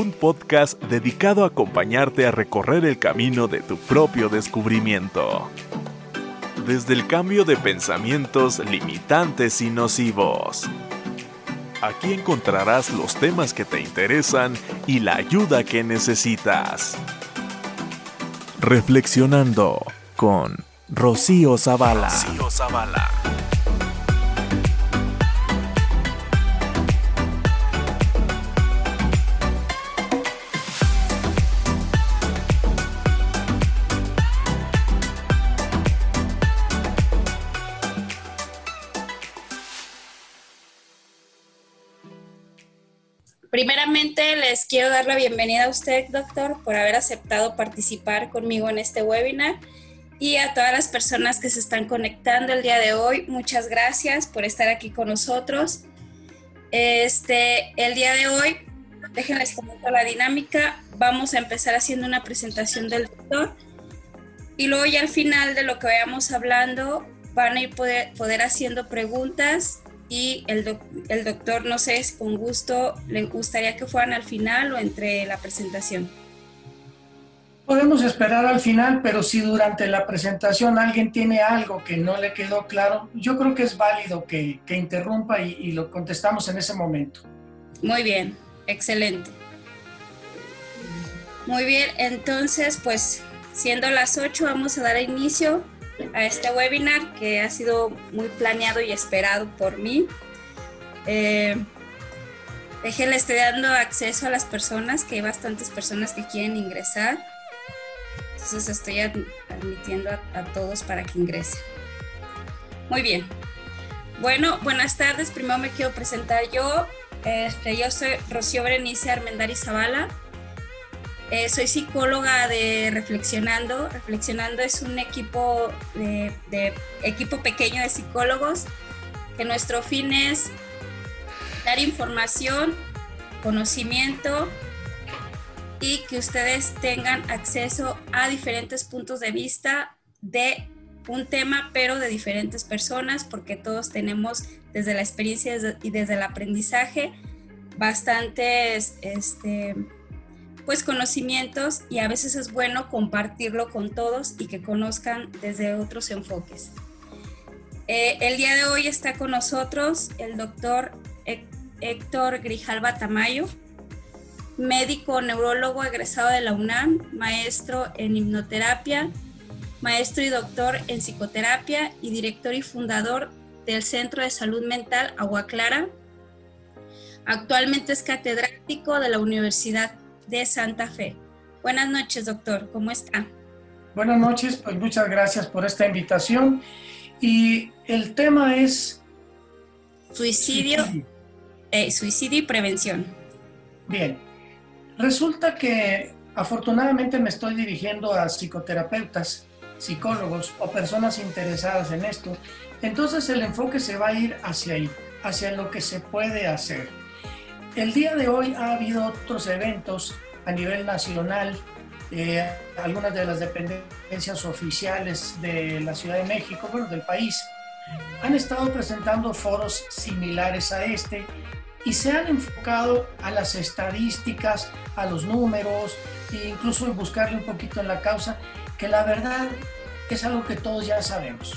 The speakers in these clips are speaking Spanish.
un podcast dedicado a acompañarte a recorrer el camino de tu propio descubrimiento. Desde el cambio de pensamientos limitantes y nocivos. Aquí encontrarás los temas que te interesan y la ayuda que necesitas. Reflexionando con Rocío Zavala. Rocío Zavala. Les quiero dar la bienvenida a usted, doctor, por haber aceptado participar conmigo en este webinar y a todas las personas que se están conectando el día de hoy. Muchas gracias por estar aquí con nosotros. Este, el día de hoy, déjenles comentar la dinámica. Vamos a empezar haciendo una presentación del doctor y luego ya al final de lo que vayamos hablando van a ir poder, poder haciendo preguntas y el, el doctor, no sé, si con gusto le gustaría que fueran al final o entre la presentación. Podemos esperar al final, pero si durante la presentación alguien tiene algo que no le quedó claro, yo creo que es válido que, que interrumpa y, y lo contestamos en ese momento. Muy bien, excelente. Muy bien, entonces pues siendo las 8 vamos a dar inicio a este webinar que ha sido muy planeado y esperado por mí. Eh, le estoy dando acceso a las personas, que hay bastantes personas que quieren ingresar. Entonces estoy admitiendo a, todos para que ingresen. Muy bien. Bueno, buenas tardes. Primero me quiero presentar yo. Este, yo soy Rocío Berenice Armendari Zavala. Eh, soy psicóloga de Reflexionando. Reflexionando es un equipo de, equipo pequeño de psicólogos que nuestro fin es dar información, conocimiento y que ustedes tengan acceso a diferentes puntos de vista de un tema, pero de diferentes personas, porque todos tenemos desde la experiencia y desde el aprendizaje bastantes este, pues conocimientos y a veces es bueno compartirlo con todos y que conozcan desde otros enfoques. Eh, el día de hoy está con nosotros el doctor Héctor Grijalva Tamayo, médico neurólogo egresado de la UNAM, maestro en hipnoterapia, maestro y doctor en psicoterapia y director y fundador del Centro de Salud Mental Agua Clara. Actualmente es catedrático de la Universidad de Santa Fe. Buenas noches, doctor. ¿Cómo está? Buenas noches, pues muchas gracias por esta invitación. Y el tema es... Suicidio, eh, suicidio y prevención. Bien, resulta que afortunadamente me estoy dirigiendo a psicoterapeutas, psicólogos o personas interesadas en esto. Entonces el enfoque se va a ir hacia ahí, hacia lo que se puede hacer. El día de hoy ha habido otros eventos a nivel nacional, eh, algunas de las dependencias oficiales de la Ciudad de México, bueno, del país, han estado presentando foros similares a este y se han enfocado a las estadísticas, a los números e incluso en buscarle un poquito en la causa, que la verdad es algo que todos ya sabemos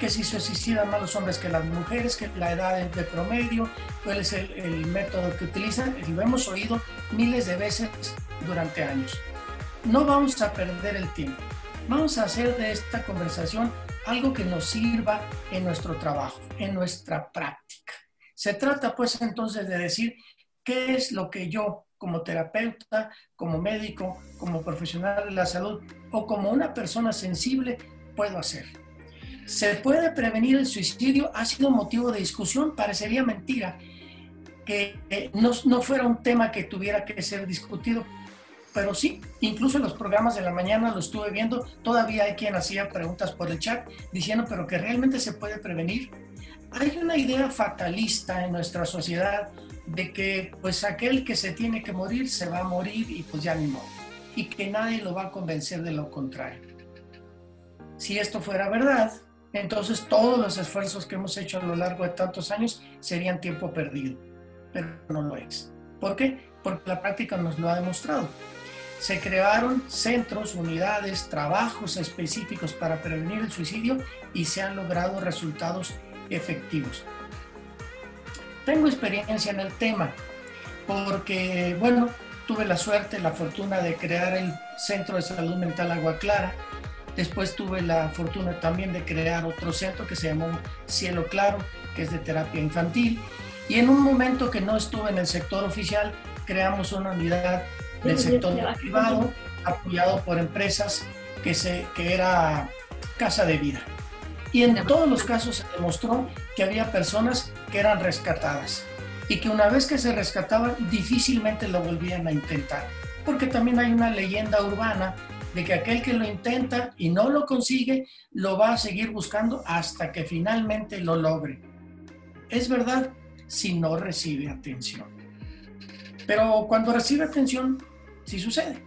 que si se suicidan más los hombres que las mujeres, que la edad de promedio, cuál es el, método que utilizan, y lo hemos oído miles de veces durante años. No vamos a perder el tiempo. Vamos a hacer de esta conversación algo que nos sirva en nuestro trabajo, en nuestra práctica. Se trata pues entonces de decir qué es lo que yo como terapeuta, como médico, como profesional de la salud o como una persona sensible puedo hacer. ¿Se puede prevenir el suicidio? Ha sido motivo de discusión, parecería mentira que no, no fuera un tema que tuviera que ser discutido, pero sí, incluso en los programas de la mañana lo estuve viendo, todavía hay quien hacía preguntas por el chat diciendo, pero que realmente se puede prevenir. Hay una idea fatalista en nuestra sociedad de que pues aquel que se tiene que morir se va a morir y pues ya ni modo, y que nadie lo va a convencer de lo contrario. Si esto fuera verdad, entonces todos los esfuerzos que hemos hecho a lo largo de tantos años serían tiempo perdido, pero no lo es. ¿Por qué? porque la práctica nos lo ha demostrado. Se crearon centros, unidades, trabajos específicos para prevenir el suicidio y se han logrado resultados efectivos. Tengo experiencia en el tema porque, bueno, tuve la suerte, la fortuna de crear el Centro de Salud Mental Agua Clara. Después tuve la fortuna también de crear otro centro que se llamó Cielo Claro, que es de terapia infantil. Y en un momento que no estuve en el sector oficial, creamos una unidad del sector privado apoyado por empresas que, se, que era casa de vida. Y en todos los casos se demostró que había personas que eran rescatadas y que una vez que se rescataban difícilmente lo volvían a intentar. Porque también hay una leyenda urbana de que aquel que lo intenta y no lo consigue, lo va a seguir buscando hasta que finalmente lo logre. Es verdad si no recibe atención. Pero cuando recibe atención, sí sucede.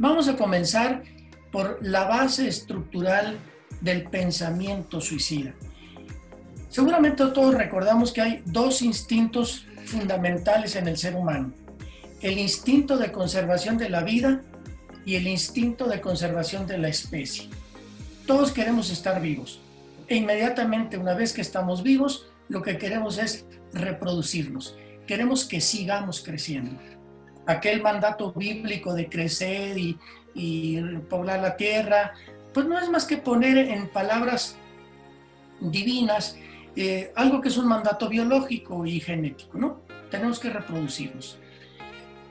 Vamos a comenzar por la base estructural del pensamiento suicida. Seguramente todos recordamos que hay dos instintos fundamentales en el ser humano. El instinto de conservación de la vida y el instinto de conservación de la especie. Todos queremos estar vivos. E inmediatamente, una vez que estamos vivos, lo que queremos es reproducirnos. Queremos que sigamos creciendo. Aquel mandato bíblico de crecer y, poblar la tierra, pues no es más que poner en palabras divinas eh, algo que es un mandato biológico y genético, ¿no? Tenemos que reproducirnos.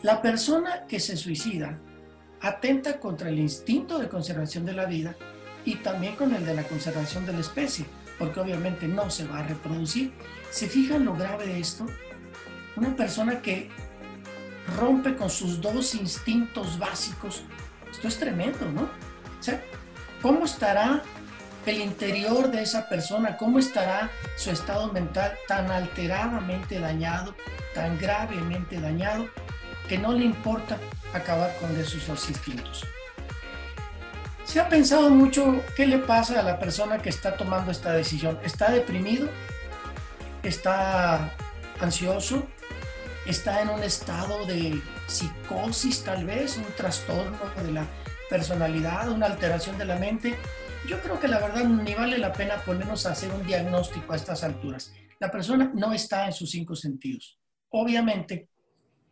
La persona que se suicida atenta contra el instinto de conservación de la vida y también con el de la conservación de la especie, porque obviamente no se va a reproducir. ¿Se fijan lo grave de esto? Una persona que rompe con sus dos instintos básicos, esto es tremendo, ¿no? O sea, ¿cómo estará el interior de esa persona? ¿Cómo estará su estado mental tan alteradamente dañado, tan gravemente dañado, que no le importa acabar con esos dos instintos. Se ha pensado mucho qué le pasa a la persona que está tomando esta decisión. ¿Está deprimido? ¿Está ansioso? ¿Está en un estado de psicosis tal vez? ¿Un trastorno de la personalidad? ¿Una alteración de la mente? Yo creo que la verdad ni vale la pena ponernos a hacer un diagnóstico a estas alturas. La persona no está en sus cinco sentidos. Obviamente,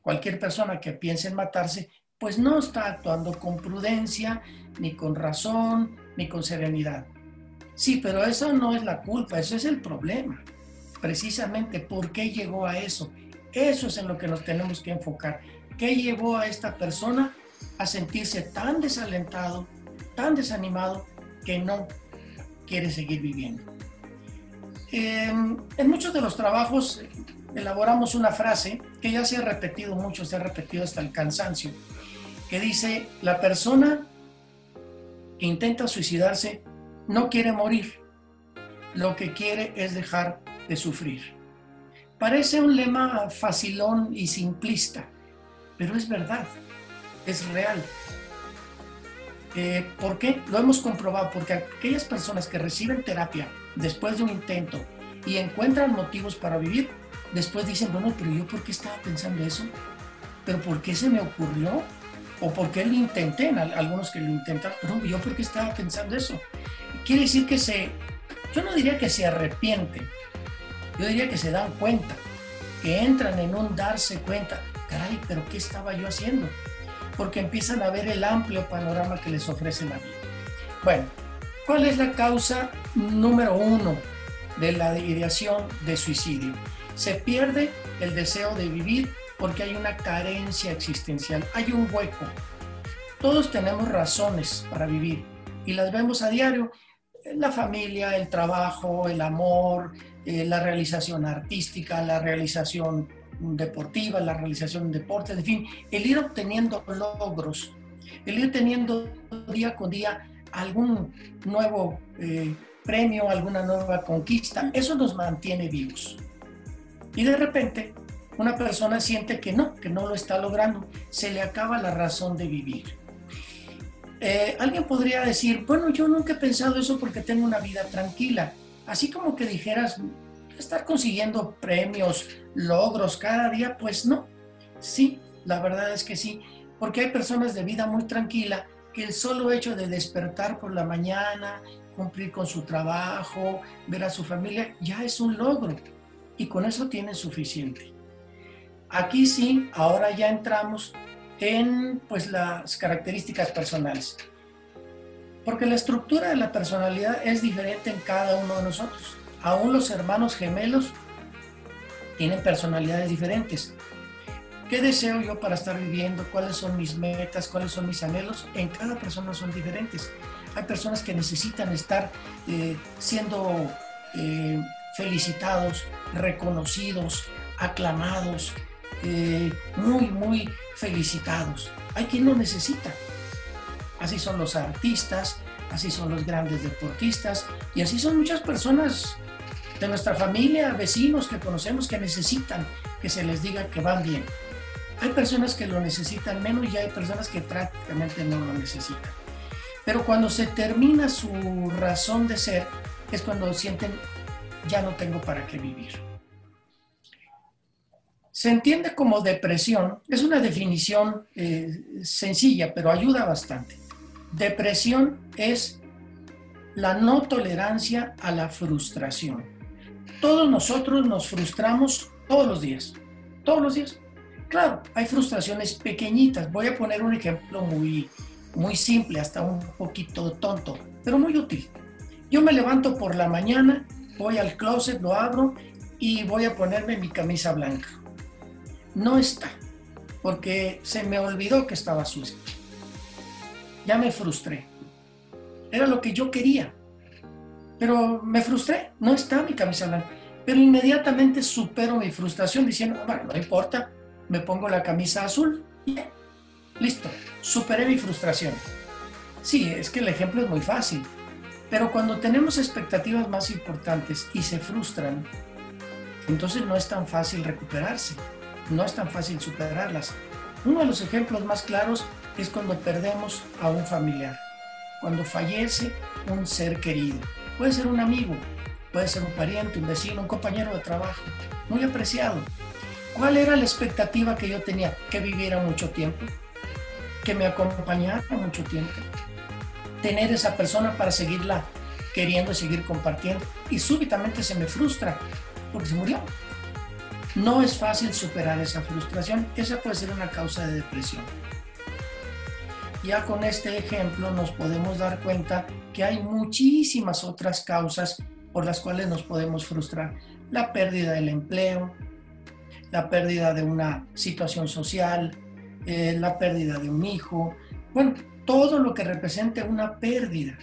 cualquier persona que piense en matarse, pues no está actuando con prudencia, ni con razón, ni con serenidad. Sí, pero eso no es la culpa, eso es el problema. Precisamente, ¿por qué llegó a eso? Eso es en lo que nos tenemos que enfocar. ¿Qué llevó a esta persona a sentirse tan desalentado, tan desanimado, que no quiere seguir viviendo? Em, en muchos de los trabajos elaboramos una frase que ya se ha repetido mucho, se ha repetido hasta el cansancio, que dice, la persona intenta suicidarse no quiere morir, lo que quiere es dejar de sufrir. Parece un lema facilón y simplista, pero es verdad, es real. Eh, ¿Por qué? Lo hemos comprobado, porque aquellas personas que reciben terapia después de un intento y encuentran motivos para vivir, después dicen, bueno, pero yo por qué estaba pensando eso, pero por qué se me ocurrió, o por qué lo intenté, algunos que lo intentan, pero yo por qué estaba pensando eso. Quiere decir que se, yo no diría que se arrepienten, yo diría que se dan cuenta, que entran en un darse cuenta, caray, pero ¿qué estaba yo haciendo? Porque empiezan a ver el amplio panorama que les ofrece la vida. Bueno, ¿cuál es la causa número uno de la ideación de suicidio? se pierde el deseo de vivir porque hay una carencia existencial, hay un hueco. Todos tenemos razones para vivir y las vemos a diario. La familia, el trabajo, el amor, eh, la realización artística, la realización deportiva, la realización de deportes, en fin, el ir obteniendo logros, el ir teniendo día con día algún nuevo eh, premio, alguna nueva conquista, eso nos mantiene vivos. Y de repente una persona siente que no, que no lo está logrando, se le acaba la razón de vivir. Eh, alguien podría decir, bueno, yo nunca he pensado eso porque tengo una vida tranquila. Así como que dijeras, estar consiguiendo premios, logros cada día, pues no. Sí, la verdad es que sí, porque hay personas de vida muy tranquila que el solo hecho de despertar por la mañana, cumplir con su trabajo, ver a su familia, ya es un logro y con eso tiene suficiente. Aquí sí, ahora ya entramos en pues las características personales. Porque la estructura de la personalidad es diferente en cada uno de nosotros. Aún los hermanos gemelos tienen personalidades diferentes. ¿Qué deseo yo para estar viviendo? ¿Cuáles son mis metas? ¿Cuáles son mis anhelos? En cada persona son diferentes. Hay personas que necesitan estar eh, siendo eh, felicitados, reconocidos, aclamados, eh, muy, muy felicitados. Hay quien lo necesita. Así son los artistas, así son los grandes deportistas y así son muchas personas de nuestra familia, vecinos que conocemos que necesitan que se les diga que van bien. Hay personas que lo necesitan menos y hay personas que prácticamente no lo necesitan. Pero cuando se termina su razón de ser, es cuando sienten, ya no tengo para qué vivir. Se entiende como depresión, es una definición eh, sencilla, pero ayuda bastante. Depresión es la no tolerancia a la frustración. Todos nosotros nos frustramos todos los días, todos los días. Claro, hay frustraciones pequeñitas. Voy a poner un ejemplo muy, muy simple, hasta un poquito tonto, pero muy útil. Yo me levanto por la mañana, voy al closet, lo abro y voy a ponerme mi camisa blanca. No está, porque se me olvidó que estaba sucia. Ya me frustré. Era lo que yo quería, pero me frustré. No está mi camisa blanca. Pero inmediatamente supero mi frustración diciendo, bueno, no importa, me pongo la camisa azul y listo, superé mi frustración. Sí, es que el ejemplo es muy fácil, pero cuando tenemos expectativas más importantes y se frustran, entonces no es tan fácil recuperarse, no es tan fácil superarlas. Uno de los ejemplos más claros es cuando perdemos a un familiar, cuando fallece un ser querido. Puede ser un amigo, puede ser un pariente, un vecino, un compañero de trabajo, muy apreciado. ¿Cuál era la expectativa que yo tenía? Que viviera mucho tiempo, que me acompañara mucho tiempo, tener esa persona para seguirla queriendo seguir compartiendo y súbitamente se me frustra porque se murió. No es fácil superar esa frustración, esa puede ser una causa de depresión. Ya con este ejemplo nos podemos dar cuenta que hay muchísimas otras causas por las cuales nos podemos frustrar. La pérdida del empleo, la pérdida de una situación social, eh, la pérdida de un hijo, bueno, todo lo que represente una pérdida.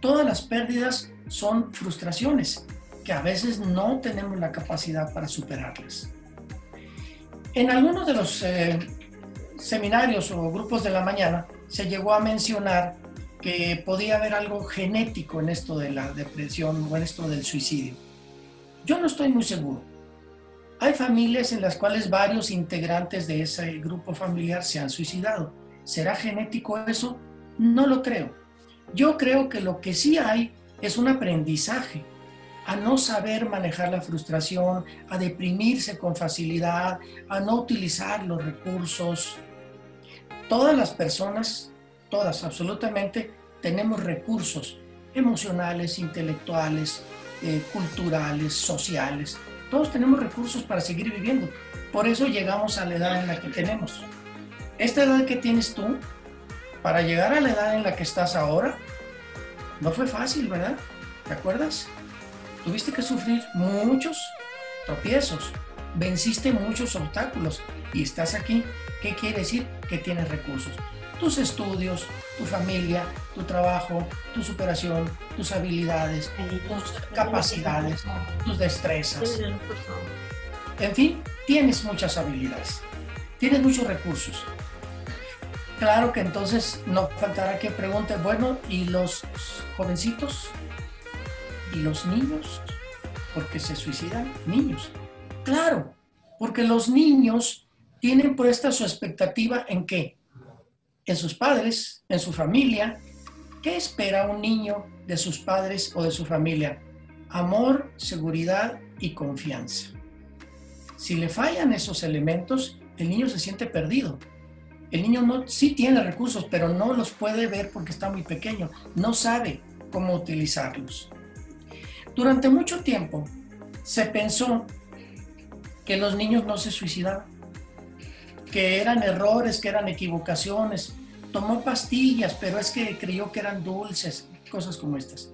Todas las pérdidas son frustraciones que a veces no tenemos la capacidad para superarlas. En algunos de los eh, seminarios o grupos de la mañana se llegó a mencionar que podía haber algo genético en esto de la depresión o en esto del suicidio. Yo no estoy muy seguro. Hay familias en las cuales varios integrantes de ese grupo familiar se han suicidado ¿Será genético eso? No lo creo. Yo creo que lo que sí hay es un aprendizaje a no saber manejar la frustración, a deprimirse con facilidad, a no utilizar los recursos. Todas las personas, todas absolutamente, tenemos recursos emocionales, intelectuales, eh, culturales, sociales. Todos tenemos recursos para seguir viviendo. Por eso llegamos a la edad en la que tenemos esta edad que tienes tú, para llegar a la edad en la que estás ahora, no fue fácil, ¿verdad? ¿Te acuerdas? Tuviste que sufrir muchos tropiezos, venciste muchos obstáculos y estás aquí. ¿Qué quiere decir? Que tienes recursos. Tus estudios, tu familia, tu trabajo, tu superación, tus habilidades, tus capacidades, tus destrezas. En fin, tienes muchas habilidades, tienes muchos recursos. Claro que entonces no faltará que pregunte, bueno, ¿y los jovencitos? ¿Y los niños? Porque se suicidan niños. Claro, porque los niños tienen puesta su expectativa en qué? En sus padres, en su familia. ¿Qué espera un niño de sus padres o de su familia? Amor, seguridad y confianza. Si le fallan esos elementos, el niño se siente perdido. El niño no, sí tiene recursos, pero no los puede ver porque está muy pequeño, no sabe cómo utilizarlos. Durante mucho tiempo se pensó que los niños no se suicidaban, que eran errores, que eran equivocaciones. Tomó pastillas, pero es que creyó que eran dulces, cosas como estas.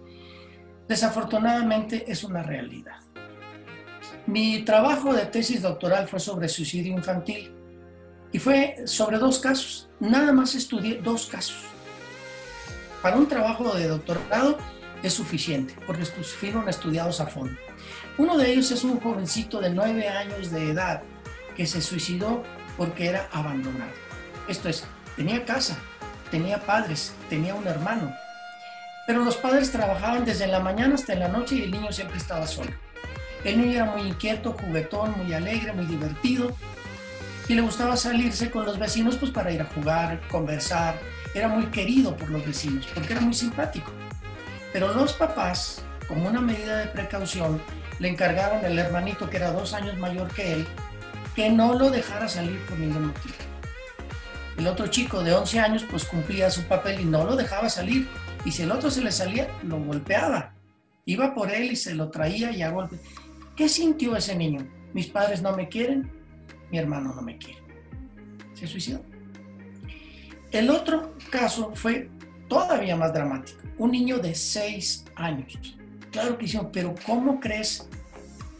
Desafortunadamente es una realidad. Mi trabajo de tesis doctoral fue sobre suicidio infantil y fue sobre dos casos. Nada más estudié dos casos. Para un trabajo de doctorado es suficiente porque fueron estudiados a fondo. Uno de ellos es un jovencito de nueve años de edad que se suicidó porque era abandonado. Esto es, tenía casa, tenía padres, tenía un hermano, pero los padres trabajaban desde la mañana hasta la noche y el niño siempre estaba solo. El niño era muy inquieto, juguetón, muy alegre, muy divertido y le gustaba salirse con los vecinos pues para ir a jugar, conversar. Era muy querido por los vecinos porque era muy simpático. Pero los papás, como una medida de precaución, le encargaron al hermanito que era dos años mayor que él que no lo dejara salir por ningún motivo. El otro chico de 11 años pues cumplía su papel y no lo dejaba salir y si el otro se le salía, lo golpeaba. Iba por él y se lo traía y a golpe. ¿Qué sintió ese niño? Mis padres no me quieren, mi hermano no me quiere. Se suicidó. El otro caso fue todavía más dramático. Un niño de seis años. Claro que hicieron, pero ¿cómo crees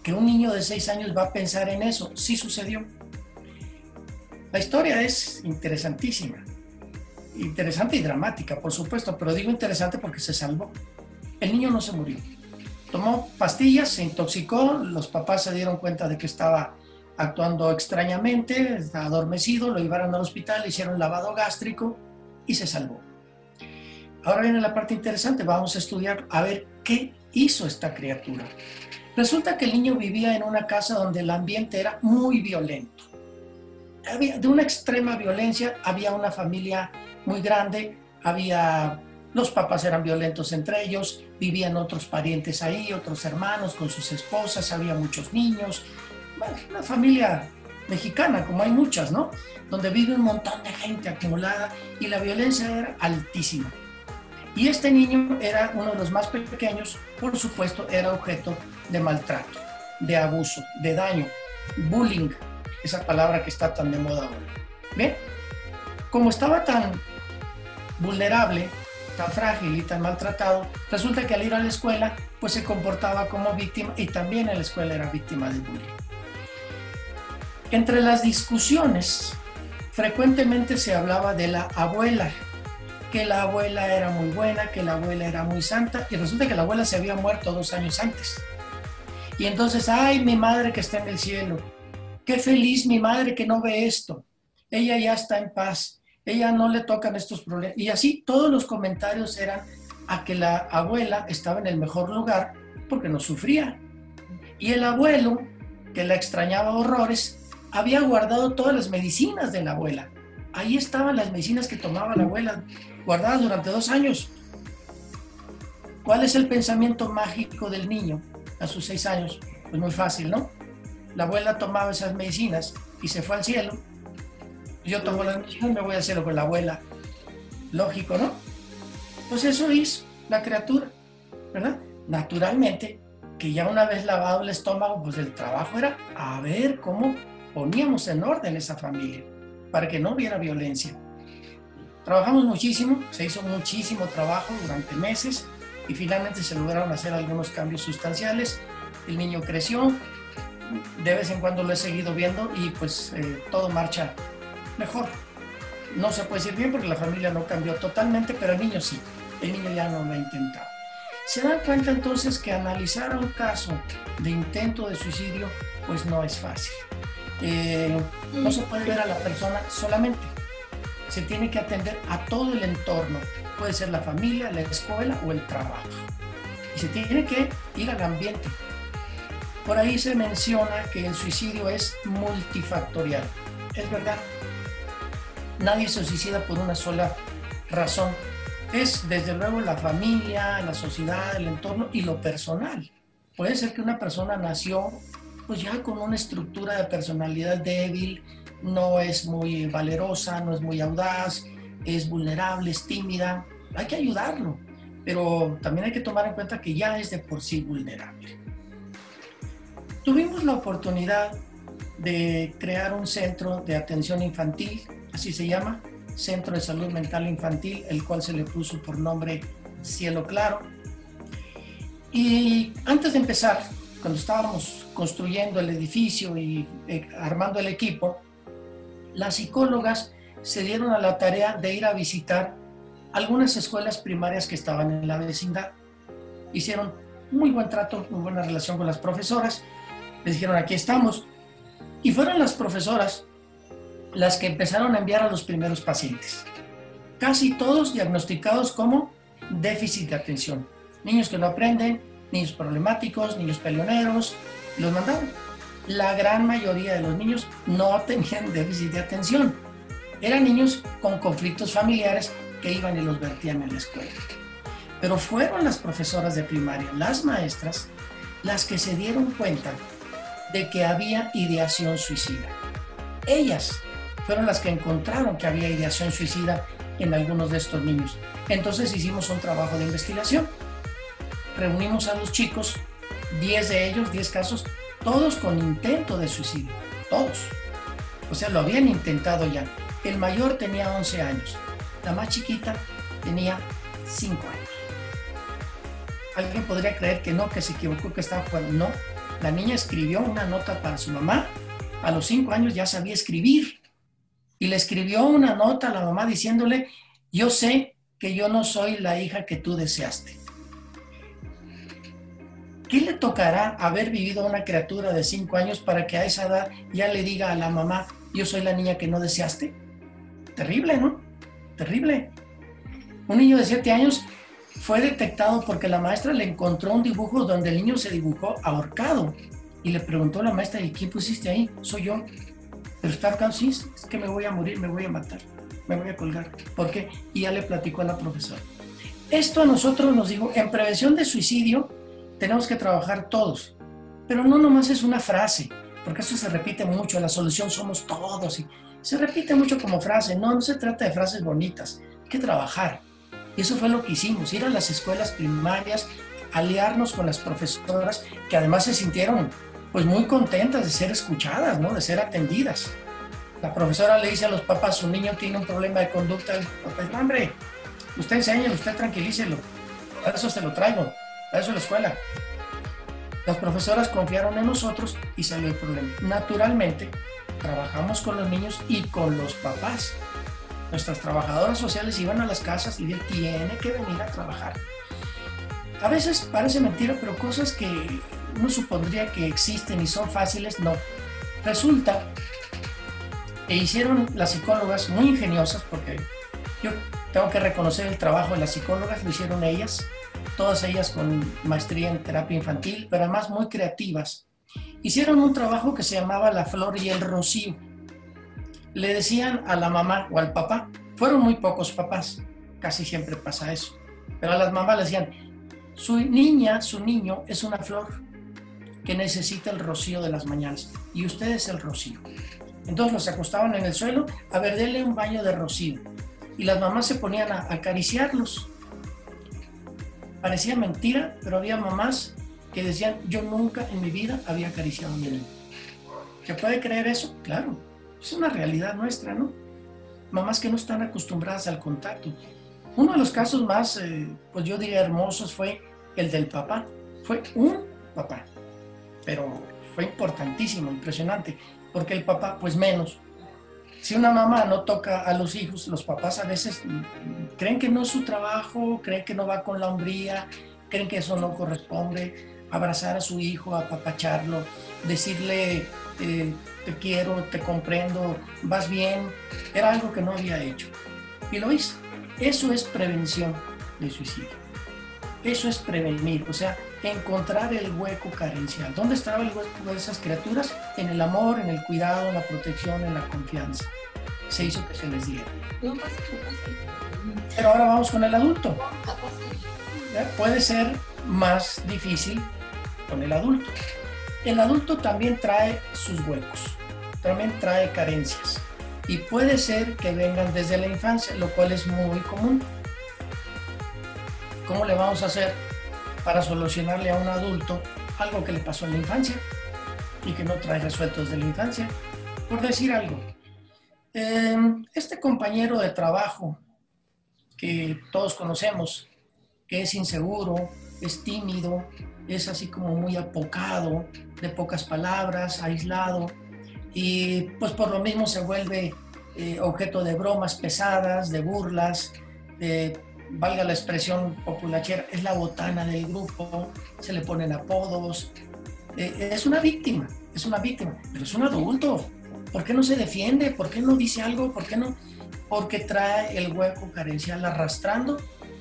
que un niño de seis años va a pensar en eso? Sí sucedió. La historia es interesantísima interesante y dramática, por supuesto, pero digo interesante porque se salvó. El niño no se murió. Tomó pastillas, se intoxicó, los papás se dieron cuenta de que estaba actuando extrañamente, adormecido, lo llevaron al hospital, le hicieron lavado gástrico y se salvó. Ahora viene la parte interesante, vamos a estudiar a ver qué hizo esta criatura. Resulta que el niño vivía en una casa donde el ambiente era muy violento. Había, de una extrema violencia, había una familia muy grande, había, los papás eran violentos entre ellos, vivían otros parientes ahí, otros hermanos con sus esposas, había muchos niños, una familia mexicana, como hay muchas, ¿no? Donde vive un montón de gente acumulada y la violencia era altísima. Y este niño era uno de los más pequeños, por supuesto, era objeto de maltrato, de abuso, de daño, bullying, esa palabra que está tan de moda ahora. ¿Bien? Como estaba tan vulnerable, tan frágil y tan maltratado, resulta que al ir a la escuela, pues se comportaba como víctima y también en la escuela era víctima de bullying. Entre las discusiones, frecuentemente se hablaba de la abuela, que la abuela era muy buena, que la abuela era muy santa, y resulta que la abuela se había muerto dos años antes. Y entonces, ay, mi madre que está en el cielo, qué feliz mi madre que no ve esto, ella ya está en paz, ella no le tocan estos problemas. Y así todos los comentarios eran a que la abuela estaba en el mejor lugar porque no sufría. Y el abuelo, que la extrañaba horrores, había guardado todas las medicinas de la abuela. Ahí estaban las medicinas que tomaba la abuela, guardadas durante dos años. ¿Cuál es el pensamiento mágico del niño a sus seis años? Pues muy fácil, ¿no? La abuela tomaba esas medicinas y se fue al cielo yo tomo la medicina y me voy a hacerlo con la abuela. Lógico, ¿no? Pues eso es la criatura, ¿verdad? Naturalmente, que ya una vez lavado el estómago, pues el trabajo era a ver cómo poníamos en orden esa familia, para que no hubiera violencia. Trabajamos muchísimo, se hizo muchísimo trabajo durante meses y finalmente se lograron hacer algunos cambios sustanciales. El niño creció, de vez en cuando lo he seguido viendo y pues eh, todo marcha mejor. No se puede decir bien porque la familia no cambió totalmente, pero el niño sí. El niño ya no lo ha intentado. Se dan cuenta entonces que analizar un caso de intento de suicidio pues no es fácil. Eh, no se puede ver a la persona solamente. Se tiene que atender a todo el entorno. Puede ser la familia, la escuela o el trabajo. Y se tiene que ir al ambiente. Por ahí se menciona que el suicidio es multifactorial. Es verdad, nadie se suicida por una sola razón. Es desde luego la familia, la sociedad, el entorno y lo personal. Puede ser que una persona nació pues ya con una estructura de personalidad débil, no es muy valerosa, no es muy audaz, es vulnerable, es tímida. Hay que ayudarlo, pero también hay que tomar en cuenta que ya es de por sí vulnerable. Tuvimos la oportunidad de crear un centro de atención infantil, así se llama, Centro de Salud Mental Infantil, el cual se le puso por nombre Cielo Claro. Y antes de empezar, cuando estábamos construyendo el edificio y eh, armando el equipo, las psicólogas se dieron a la tarea de ir a visitar algunas escuelas primarias que estaban en la vecindad. Hicieron muy buen trato, muy buena relación con las profesoras. Les dijeron, aquí estamos. Y fueron las profesoras las que empezaron a enviar a los primeros pacientes. Casi todos diagnosticados como déficit de atención. Niños que no aprenden, niños problemáticos, niños peleoneros, los mandaron. La gran mayoría de los niños no tenían déficit de atención. Eran niños con conflictos familiares que iban y los vertían en la escuela. Pero fueron las profesoras de primaria, las maestras, las que se dieron cuenta de que había ideación suicida. Ellas fueron las que encontraron que había ideación suicida en algunos de estos niños. Entonces hicimos un trabajo de investigación. Reunimos a los chicos, 10 de ellos, 10 casos, todos con intento de suicidio, todos. O sea, lo habían intentado ya. El mayor tenía 11 años, la más chiquita tenía 5 años. Alguien podría creer que no, que se equivocó, que estaba jugando. No, la niña escribió una nota para su mamá. A los 5 años ya sabía escribir y le escribió una nota a la mamá diciéndole, yo sé que yo no soy la hija que tú deseaste. ¿Qué le tocará haber vivido una criatura de cinco años para que a esa edad ya le diga a la mamá, yo soy la niña que no deseaste? Terrible, ¿no? Terrible. Un niño de siete años fue detectado porque la maestra le encontró un dibujo donde el niño se dibujó ahorcado y le preguntó a la maestra, ¿y quién pusiste ahí? Soy yo. Pero está sí, es que me voy a morir, me voy a matar, me voy a colgar. ¿Por qué? Y ya le platicó a la profesora. Esto a nosotros nos digo, en prevención de suicidio tenemos que trabajar todos, pero no nomás es una frase, porque eso se repite mucho, la solución somos todos, y se repite mucho como frase, no, no se trata de frases bonitas, hay que trabajar. Y eso fue lo que hicimos, ir a las escuelas primarias, aliarnos con las profesoras, que además se sintieron pues muy contentas de ser escuchadas, ¿no? De ser atendidas. La profesora le dice a los papás, su niño tiene un problema de conducta, el papá dice, hombre, usted enséñelo, usted tranquilícelo, eso se lo traigo, para eso la escuela. Las profesoras confiaron en nosotros y salió el problema. Naturalmente, trabajamos con los niños y con los papás. Nuestras trabajadoras sociales iban a las casas y él tiene que venir a trabajar. A veces parece mentira, pero cosas que uno supondría que existen y son fáciles, no. Resulta que hicieron las psicólogas muy ingeniosas, porque yo tengo que reconocer el trabajo de las psicólogas, lo hicieron ellas, todas ellas con maestría en terapia infantil, pero además muy creativas. Hicieron un trabajo que se llamaba La Flor y el Rocío. Le decían a la mamá o al papá, fueron muy pocos papás, casi siempre pasa eso, pero a las mamás le decían, su niña, su niño es una flor, que necesita el rocío de las mañanas y usted es el rocío. Entonces los acostaban en el suelo a ver, un baño de rocío y las mamás se ponían a acariciarlos. Parecía mentira, pero había mamás que decían, yo nunca en mi vida había acariciado a mi niño. ¿Se puede creer eso? Claro, es una realidad nuestra, ¿no? Mamás que no están acostumbradas al contacto. Uno de los casos más, eh, pues yo diría hermosos fue el del papá. Fue un papá pero fue importantísimo, impresionante, porque el papá, pues menos. Si una mamá no toca a los hijos, los papás a veces creen que no es su trabajo, creen que no va con la hombría, creen que eso no corresponde. Abrazar a su hijo, apapacharlo, decirle eh, te quiero, te comprendo, vas bien, era algo que no había hecho. Y lo hice. Eso es prevención de suicidio. Eso es prevenir, o sea, encontrar el hueco carencial. ¿Dónde estaba el hueco de esas criaturas? En el amor, en el cuidado, en la protección, en la confianza. Se hizo que se les diera. Pero ahora vamos con el adulto. Puede ser más difícil con el adulto. el adulto también trae sus huecos, también trae carencias y puede ser que vengan desde la infancia, lo cual es muy común. ¿Cómo le vamos a hacer para solucionarle a un adulto algo que le pasó en la infancia y que no trae resuelto desde la infancia? Por decir algo, em, este compañero de trabajo que todos conocemos, que es inseguro, es tímido, es así como muy apocado, de pocas palabras, aislado, y pues por lo mismo se vuelve eh, objeto de bromas pesadas, de burlas, de, valga la expresión populachera, es la botana del grupo, se le ponen apodos, eh, es una víctima, es una víctima, pero es un adulto. ¿Por qué no se defiende? ¿Por qué no dice algo? ¿Por qué no? Porque trae el hueco carencial arrastrando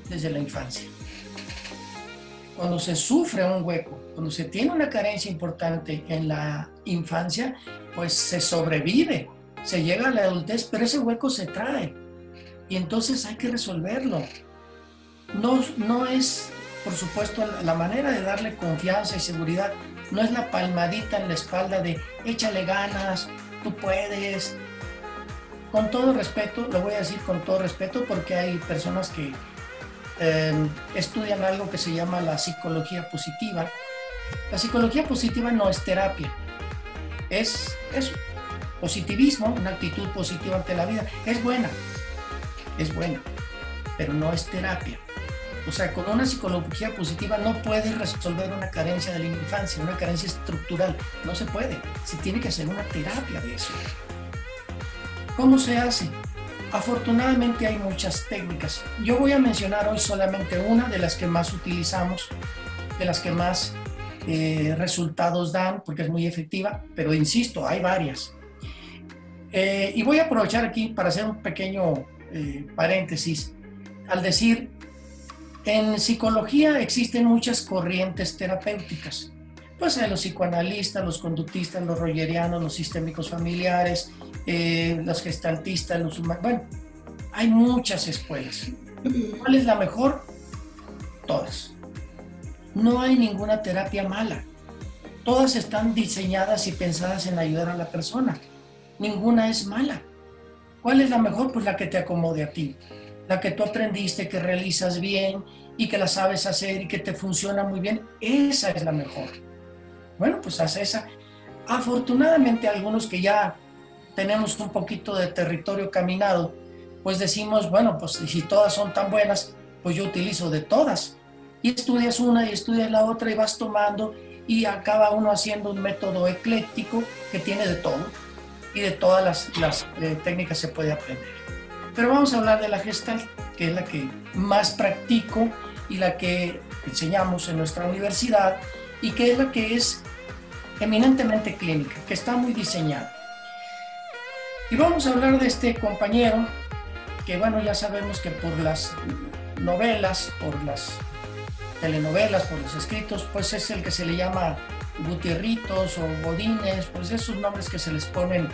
desde la infancia cuando se sufre un hueco, cuando se tiene una carencia importante en la infancia, pues se sobrevive, se llega a la adultez, pero ese hueco se trae. Y entonces hay que resolverlo. No, no es, por supuesto, la manera de darle confianza y seguridad, no es la palmadita en la espalda de échale ganas, tú puedes. Con todo respeto, lo voy a decir con todo respeto porque hay personas que Em, estudian algo que se llama la psicología positiva. La psicología positiva no es terapia, es, es positivismo, una actitud positiva ante la vida. Es buena, es buena, pero no es terapia. O sea, con una psicología positiva no puedes resolver una carencia de la infancia, una carencia estructural. No se puede. Se tiene que hacer una terapia de eso. ¿Cómo se hace? Afortunadamente hay muchas técnicas. Yo voy a mencionar hoy solamente una de las que más utilizamos, de las que más eh, resultados dan, porque es muy efectiva, pero insisto, hay varias. Eh, y voy a aprovechar aquí para hacer un pequeño eh, paréntesis al decir, en psicología existen muchas corrientes terapéuticas. Pues los psicoanalistas, los conductistas, los rogerianos, los sistémicos familiares, eh, los gestaltistas, los humanos. Bueno, hay muchas escuelas. ¿Cuál es la mejor? Todas. No hay ninguna terapia mala. Todas están diseñadas y pensadas en ayudar a la persona. Ninguna es mala. ¿Cuál es la mejor? Pues la que te acomode a ti. La que tú aprendiste, que realizas bien y que la sabes hacer y que te funciona muy bien. Esa es la mejor. Bueno, pues haz esa. Afortunadamente algunos que ya tenemos un poquito de territorio caminado, pues decimos, bueno, pues si todas son tan buenas, pues yo utilizo de todas. Y estudias una y estudias la otra y vas tomando y acaba uno haciendo un método ecléctico que tiene de todo y de todas las, las eh, técnicas se puede aprender. Pero vamos a hablar de la gestal, que es la que más practico y la que enseñamos en nuestra universidad y que es la que es eminentemente clínica, que está muy diseñada. Y vamos a hablar de este compañero, que bueno, ya sabemos que por las novelas, por las telenovelas, por los escritos, pues es el que se le llama Gutierritos o Godines, pues esos nombres que se les ponen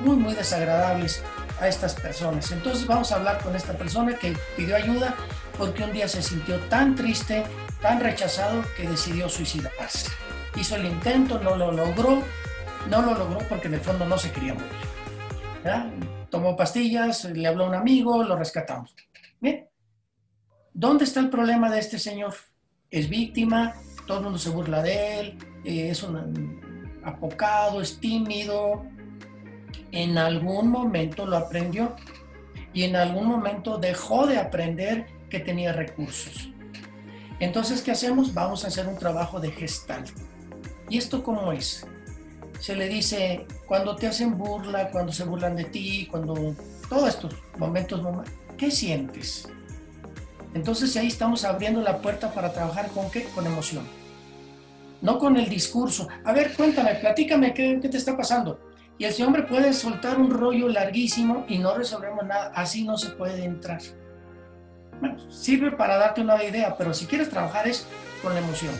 muy, muy desagradables a estas personas. Entonces vamos a hablar con esta persona que pidió ayuda porque un día se sintió tan triste, tan rechazado que decidió suicidarse. Hizo el intento, no lo logró, no lo logró porque en el fondo no se quería morir. Tomó pastillas, le habló a un amigo, lo rescatamos. Bien. ¿Dónde está el problema de este señor? Es víctima, todo el mundo se burla de él, eh, es un apocado, es tímido. En algún momento lo aprendió y en algún momento dejó de aprender que tenía recursos. Entonces, ¿qué hacemos? Vamos a hacer un trabajo de gestal. ¿Y esto cómo es? se le dice, cuando te hacen burla, cuando se burlan de ti, cuando todos estos momentos, ¿qué sientes? Entonces ahí estamos abriendo la puerta para trabajar con qué? Con emoción. No con el discurso. A ver, cuéntame, platícame qué, te está pasando. Y el hombre puede soltar un rollo larguísimo y no resolvemos nada. Así no se puede entrar. Bueno, sirve para darte una idea, pero si quieres trabajar es con la emoción.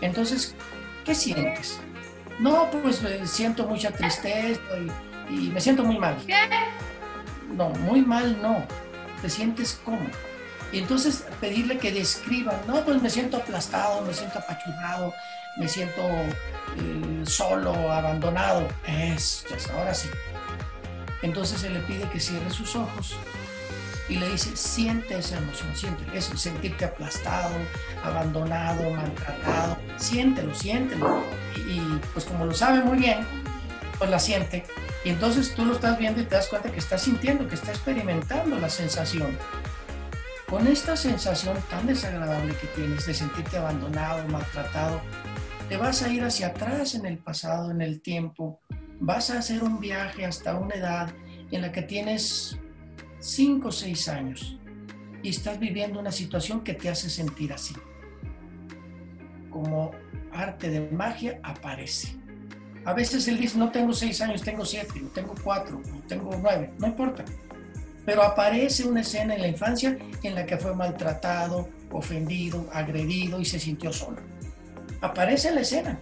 Entonces, ¿qué sientes? No, pues siento mucha tristeza y, me siento muy mal. ¿Qué? No, muy mal no. Te sientes como. Y entonces pedirle que describa, no, pues me siento aplastado, me siento apachurrado, me siento eh, solo, abandonado. Es, ahora sí. Entonces se le pide que cierre sus ojos y le dice, siente esa emoción, siente eso, sentirte aplastado, abandonado, maltratado, siéntelo, siéntelo. Y, y, pues como lo sabe muy bien, pues la siente. Y entonces tú lo estás viendo y te das cuenta que está sintiendo, que está experimentando la sensación. Con esta sensación tan desagradable que tienes de sentirte abandonado, maltratado, te vas a ir hacia atrás en el pasado, en el tiempo. Vas a hacer un viaje hasta una edad en la que tienes 5 o 6 años y estás viviendo una situación que te hace sentir así. Como arte de magia aparece. A veces él dice, no tengo 6 años, tengo 7, tengo 4, tengo 9, no importa. Pero aparece una escena en la infancia en la que fue maltratado, ofendido, agredido y se sintió solo. Aparece la escena.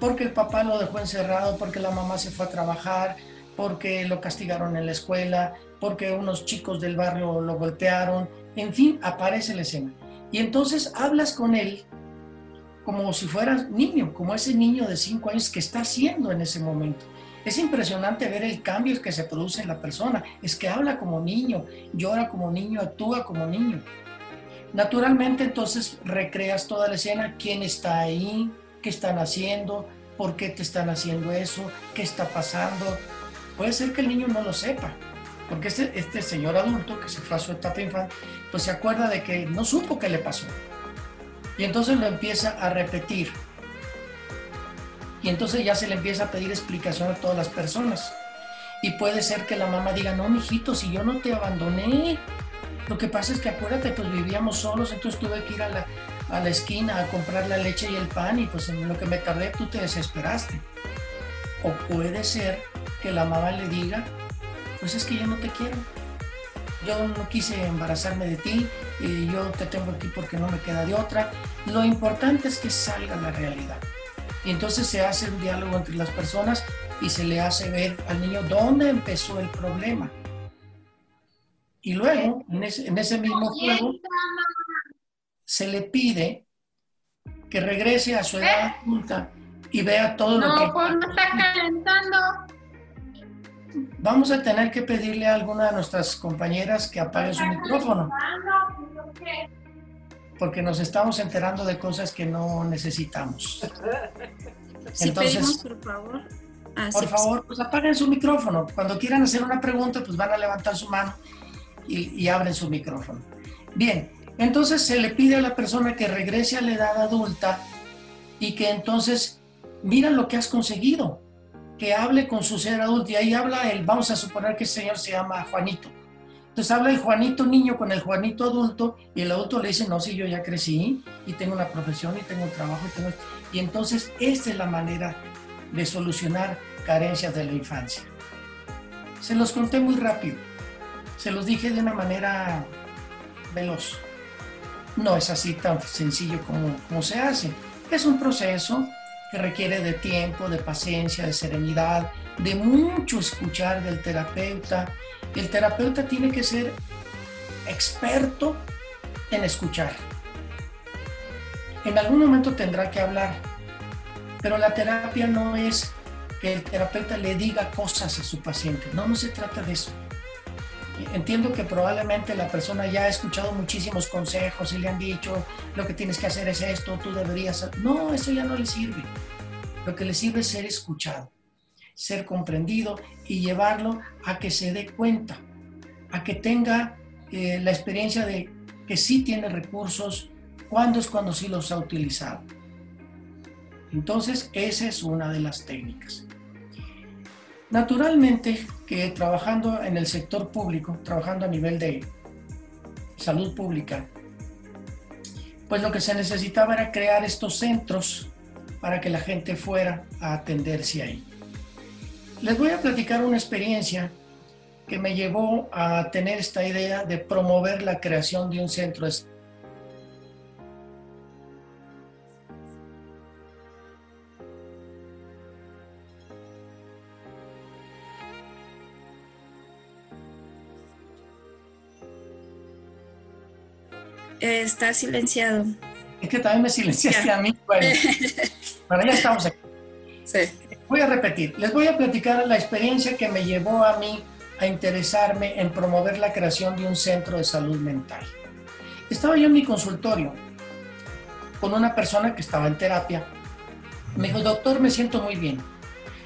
Porque el papá lo dejó encerrado, porque la mamá se fue a trabajar, porque lo castigaron en la escuela, porque unos chicos del barrio lo golpearon, en fin, aparece la escena. Y entonces hablas con él como si fueras niño, como ese niño de cinco años que está haciendo en ese momento. Es impresionante ver el cambio que se produce en la persona. Es que habla como niño, llora como niño, actúa como niño. Naturalmente entonces recreas toda la escena, quién está ahí, qué están haciendo, por qué te están haciendo eso, qué está pasando. Puede ser que el niño no lo sepa, porque este, este señor adulto que se fue a su etapa infantil, pues se acuerda de que no supo qué le pasó. Y entonces lo empieza a repetir y entonces ya se le empieza a pedir explicación a todas las personas. Y puede ser que la mamá diga, no, mijito, si yo no te abandoné. Lo que pasa es que acuérdate, pues vivíamos solos, entonces tuve que ir a la, a la esquina a comprar la leche y el pan y pues en lo que me tardé tú te desesperaste. O puede ser que la mamá le diga, pues es que yo no te quiero. Yo no quise embarazarme de ti y yo te tengo aquí porque no me queda de otra. Lo importante es que salga la realidad. Y entonces se hace un diálogo entre las personas y se le hace ver al niño dónde empezó el problema. Y luego, en ese, mismo juego, se le pide que regrese a su edad adulta y vea todo lo que... No, pues no está calentando. Vamos a tener que pedirle a alguna de nuestras compañeras que apague su micrófono. Porque nos estamos enterando de cosas que no necesitamos. Entonces, por favor. Ah, por favor, pues apaguen su micrófono. Cuando quieran hacer una pregunta, pues van a levantar su mano y, abren su micrófono. Bien, entonces se le pide a la persona que regrese a la edad adulta y que entonces mira lo que has conseguido, que hable con su ser adulto. Y ahí habla el, vamos a suponer que el señor se llama Juanito. Entonces habla el Juanito niño con el Juanito adulto y el adulto le dice, no, si yo ya crecí y tengo una profesión y tengo un trabajo y tengo... Y entonces esta es la manera de solucionar carencias de la infancia. Se los conté muy rápido, se los dije de una manera veloz. No es así tan sencillo como, como se hace. Es un proceso que requiere de tiempo, de paciencia, de serenidad, de mucho escuchar del terapeuta, el terapeuta tiene que ser experto en escuchar. En algún momento tendrá que hablar, pero la terapia no es que el terapeuta le diga cosas a su paciente, no, no se trata de eso. Entiendo que probablemente la persona ya ha escuchado muchísimos consejos y le han dicho, lo que tienes que hacer es esto, tú deberías... No, eso ya no le sirve. Lo que le sirve es ser escuchado ser comprendido y llevarlo a que se dé cuenta, a que tenga eh, la experiencia de que sí tiene recursos, cuándo es cuando sí los ha utilizado. Entonces, esa es una de las técnicas. Naturalmente que trabajando en el sector público, trabajando a nivel de salud pública, pues lo que se necesitaba era crear estos centros para que la gente fuera a atenderse ahí. Les voy a platicar una experiencia que me llevó a tener esta idea de promover la creación de un centro de Está silenciado. Es que también me silenciaste a mí. Bueno, bueno, ya estamos aquí. Voy a repetir, les voy a platicar la experiencia que me llevó a mí a interesarme en promover la creación de un centro de salud mental. Estaba yo en mi consultorio con una persona que estaba en terapia. Me dijo, doctor, me siento muy bien.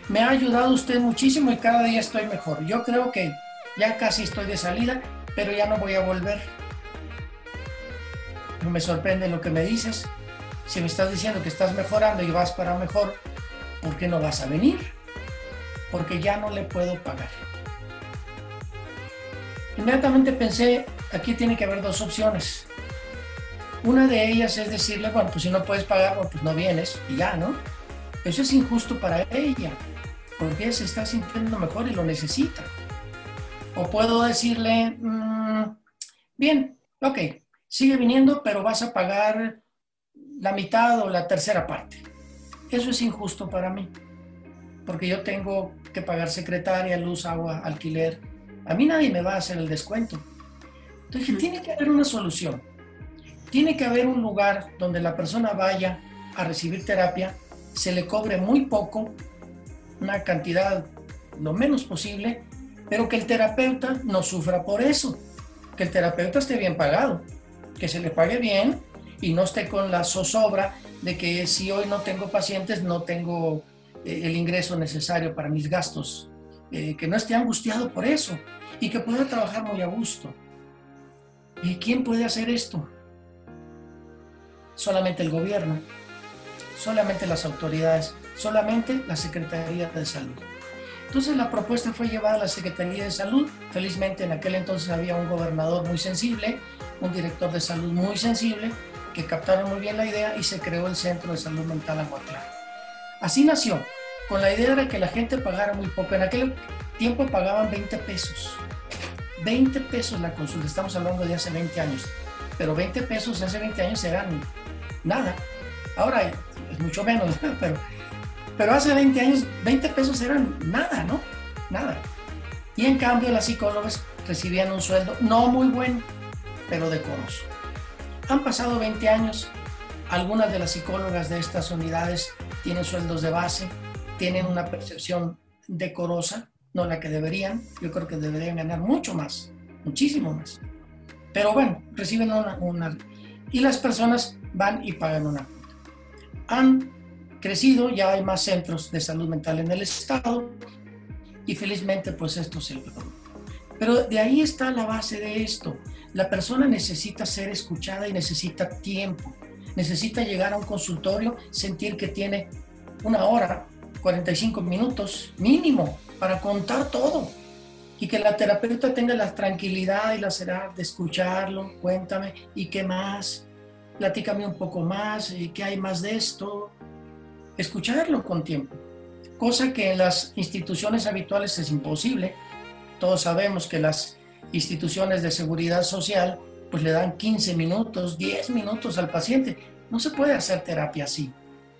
Me ha ayudado usted muchísimo y cada día estoy mejor. Yo creo que ya casi estoy de salida, pero ya no voy a volver. Me sorprende lo que me dices. Si me estás diciendo que estás mejorando y vas para mejor, ¿por qué no vas a venir? Porque ya no le puedo pagar. Inmediatamente pensé, aquí tiene que haber dos opciones. Una de ellas es decirle, bueno, pues si no puedes pagar, pues no vienes y ya, ¿no? Eso es injusto para ella, porque se está sintiendo mejor y lo necesita. O puedo decirle, mm, bien, ok, sigue viniendo, pero vas a pagar la mitad o la tercera parte. Eso es injusto para mí, porque yo tengo que pagar secretaria, luz, agua, alquiler. A mí nadie me va a hacer el descuento. Entonces, tiene que haber una solución. Tiene que haber un lugar donde la persona vaya a recibir terapia, se le cobre muy poco, una cantidad lo menos posible, pero que el terapeuta no sufra por eso, que el terapeuta esté bien pagado, que se le pague bien y no esté con la zozobra de que si hoy no tengo pacientes, no tengo eh, el ingreso necesario para mis gastos, eh, que no esté angustiado por eso y que pueda trabajar muy a gusto. ¿Y quién puede hacer esto? solamente el gobierno, solamente las autoridades, solamente la Secretaría de Salud. Entonces la propuesta fue llevada a la Secretaría de Salud. Felizmente en aquel entonces había un gobernador muy sensible, un director de salud muy sensible, que captaron muy bien la idea y se creó el Centro de Salud Mental Aguatlán. Así nació, con la idea de que la gente pagara muy poco. En aquel tiempo pagaban 20 pesos. 20 pesos la consulta, estamos hablando de hace 20 años. Pero 20 pesos hace 20 años eran nada. Ahora es mucho menos, pero, pero hace 20 años 20 pesos eran nada, ¿no? Nada. Y en cambio las psicólogas recibían un sueldo no muy bueno, pero decoroso. Han pasado 20 años, algunas de las psicólogas de estas unidades tienen sueldos de base, tienen una percepción decorosa, no la que deberían, yo creo que deberían ganar mucho más, muchísimo más. Pero bueno, reciben una, una y las personas van y pagan una. Han crecido, ya hay más centros de salud mental en el estado y felizmente pues esto se logró. Pero de ahí está la base de esto. La persona necesita ser escuchada y necesita tiempo. Necesita llegar a un consultorio, sentir que tiene una hora, 45 minutos mínimo para contar todo y que la terapeuta tenga la tranquilidad y la seriedad de escucharlo, cuéntame, ¿y qué más? platícame un poco más, eh, ¿qué hay más de esto? Escucharlo con tiempo, cosa que en las instituciones habituales es imposible. Todos sabemos que las instituciones de seguridad social pues le dan 15 minutos, 10 minutos al paciente. No se puede hacer terapia así.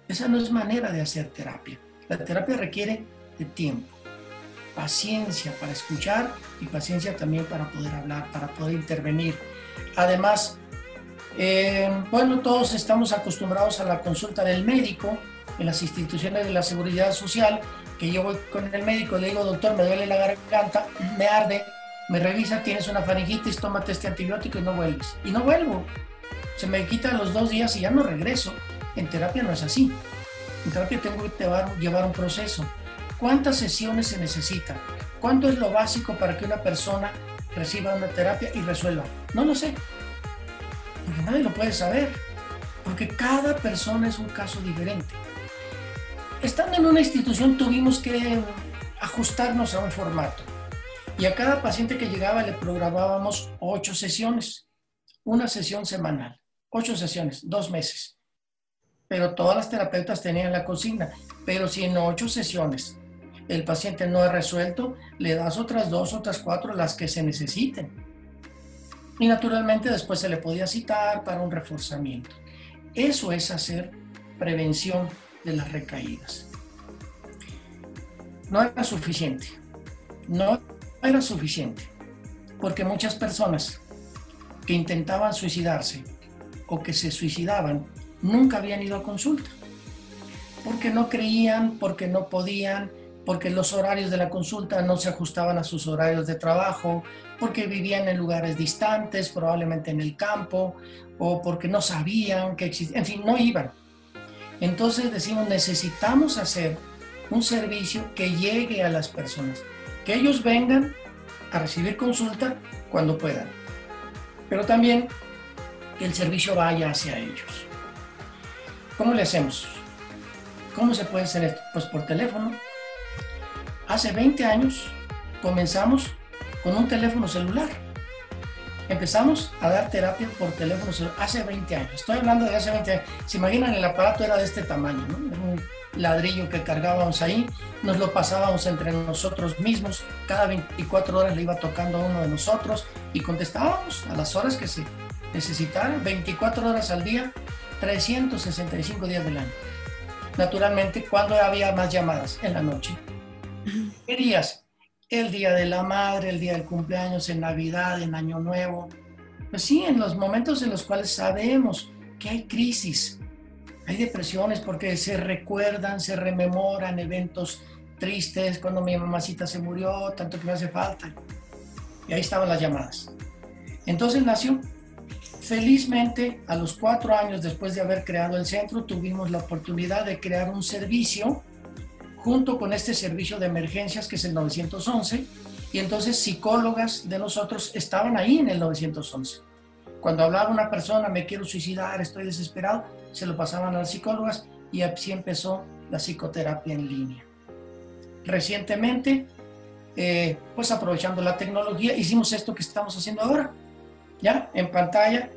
Esa no es manera de hacer terapia. La terapia requiere de tiempo, paciencia para escuchar y paciencia también para poder hablar, para poder intervenir. Además, eh, bueno, todos estamos acostumbrados a la consulta del médico en las instituciones de la seguridad social, que yo voy con el médico, le digo, doctor, me duele la garganta, me arde, me revisa, tienes una faringitis, tómate este antibiótico y no vuelves. Y no vuelvo. Se me quitan los dos días y ya no regreso. En terapia no es así. En terapia tengo que llevar, un proceso. ¿Cuántas sesiones se necesitan? ¿Cuánto es lo básico para que una persona reciba una terapia y resuelva? No lo sé porque nadie lo puede saber, porque cada persona es un caso diferente. Estando en una institución tuvimos que ajustarnos a un formato y a cada paciente que llegaba le programábamos ocho sesiones, una sesión semanal, ocho sesiones, dos meses. Pero todas las terapeutas tenían la consigna, pero si en ocho sesiones el paciente no ha resuelto, le das otras dos, otras cuatro, las que se necesiten y naturalmente después se le podía citar para un reforzamiento. Eso es hacer prevención de las recaídas. No era suficiente, no era suficiente, porque muchas personas que intentaban suicidarse o que se suicidaban nunca habían ido a consulta. porque no creían, porque no podían, porque los horarios de la consulta no se ajustaban a sus horarios de trabajo, porque vivían en lugares distantes, probablemente en el campo, o porque no sabían que existía, en fin, no iban. Entonces decimos, necesitamos hacer un servicio que llegue a las personas, que ellos vengan a recibir consulta cuando puedan, pero también que el servicio vaya hacia ellos. ¿Cómo le hacemos? ¿Cómo se puede hacer esto? Pues por teléfono. Hace 20 años comenzamos con un teléfono celular. Empezamos a dar terapia por teléfono hace 20 años. Estoy hablando de hace 20 años. Se imaginan, el aparato era de este tamaño, ¿no? un ladrillo que cargábamos ahí, nos lo pasábamos entre nosotros mismos. Cada 24 horas le iba tocando a uno de nosotros y contestábamos a las horas que se necesitaran, 24 horas al día, 365 días del año. Naturalmente, cuando había más llamadas? En la noche. ¿Qué días? El día de la madre, el día del cumpleaños, en Navidad, en Año Nuevo. Pues sí, en los momentos en los cuales sabemos que hay crisis, hay depresiones porque se recuerdan, se rememoran eventos tristes, cuando mi mamacita se murió, tanto que me hace falta. Y ahí estaban las llamadas. Entonces nació Felizmente, a los cuatro años después de haber creado el centro, tuvimos la oportunidad de crear un servicio junto con este servicio de emergencias que es el 911 y entonces psicólogas de nosotros estaban ahí en el 911. Cuando hablaba una persona, me quiero suicidar, estoy desesperado, se lo pasaban a las psicólogas y así empezó la psicoterapia en línea. Recientemente, eh, pues aprovechando la tecnología, hicimos esto que estamos haciendo ahora, ya en pantalla,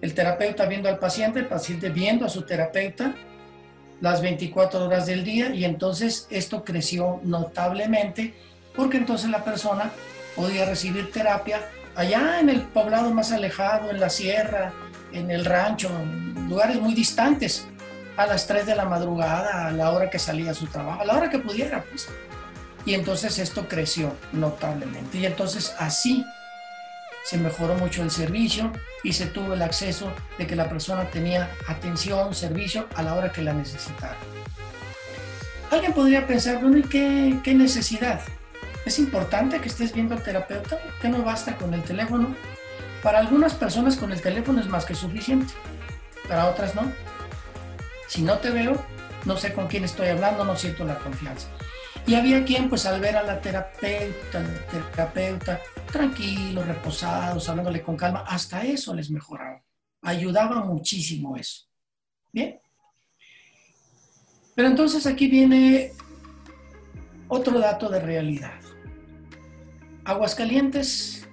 el terapeuta viendo al paciente, el paciente viendo a su terapeuta las 24 horas del día y entonces esto creció notablemente porque entonces la persona podía recibir terapia allá en el poblado más alejado, en la sierra, en el rancho, en lugares muy distantes, a las 3 de la madrugada, a la hora que salía a su trabajo, a la hora que pudiera, pues. Y entonces esto creció notablemente. Y entonces así se mejoró mucho el servicio y se tuvo el acceso de que la persona tenía atención, servicio a la hora que la necesitara. Alguien podría pensar, bueno, ¿y qué, qué necesidad? ¿Es importante que estés viendo al terapeuta? ¿Que no basta con el teléfono? Para algunas personas con el teléfono es más que suficiente, para otras no. Si no te veo, no sé con quién estoy hablando, no siento la confianza. Y había quien, pues al ver a la terapeuta, terapeuta, tranquilos, reposados, hablándole con calma, hasta eso les mejoraba. Ayudaba muchísimo eso. Bien. Pero entonces aquí viene otro dato de realidad. Aguascalientes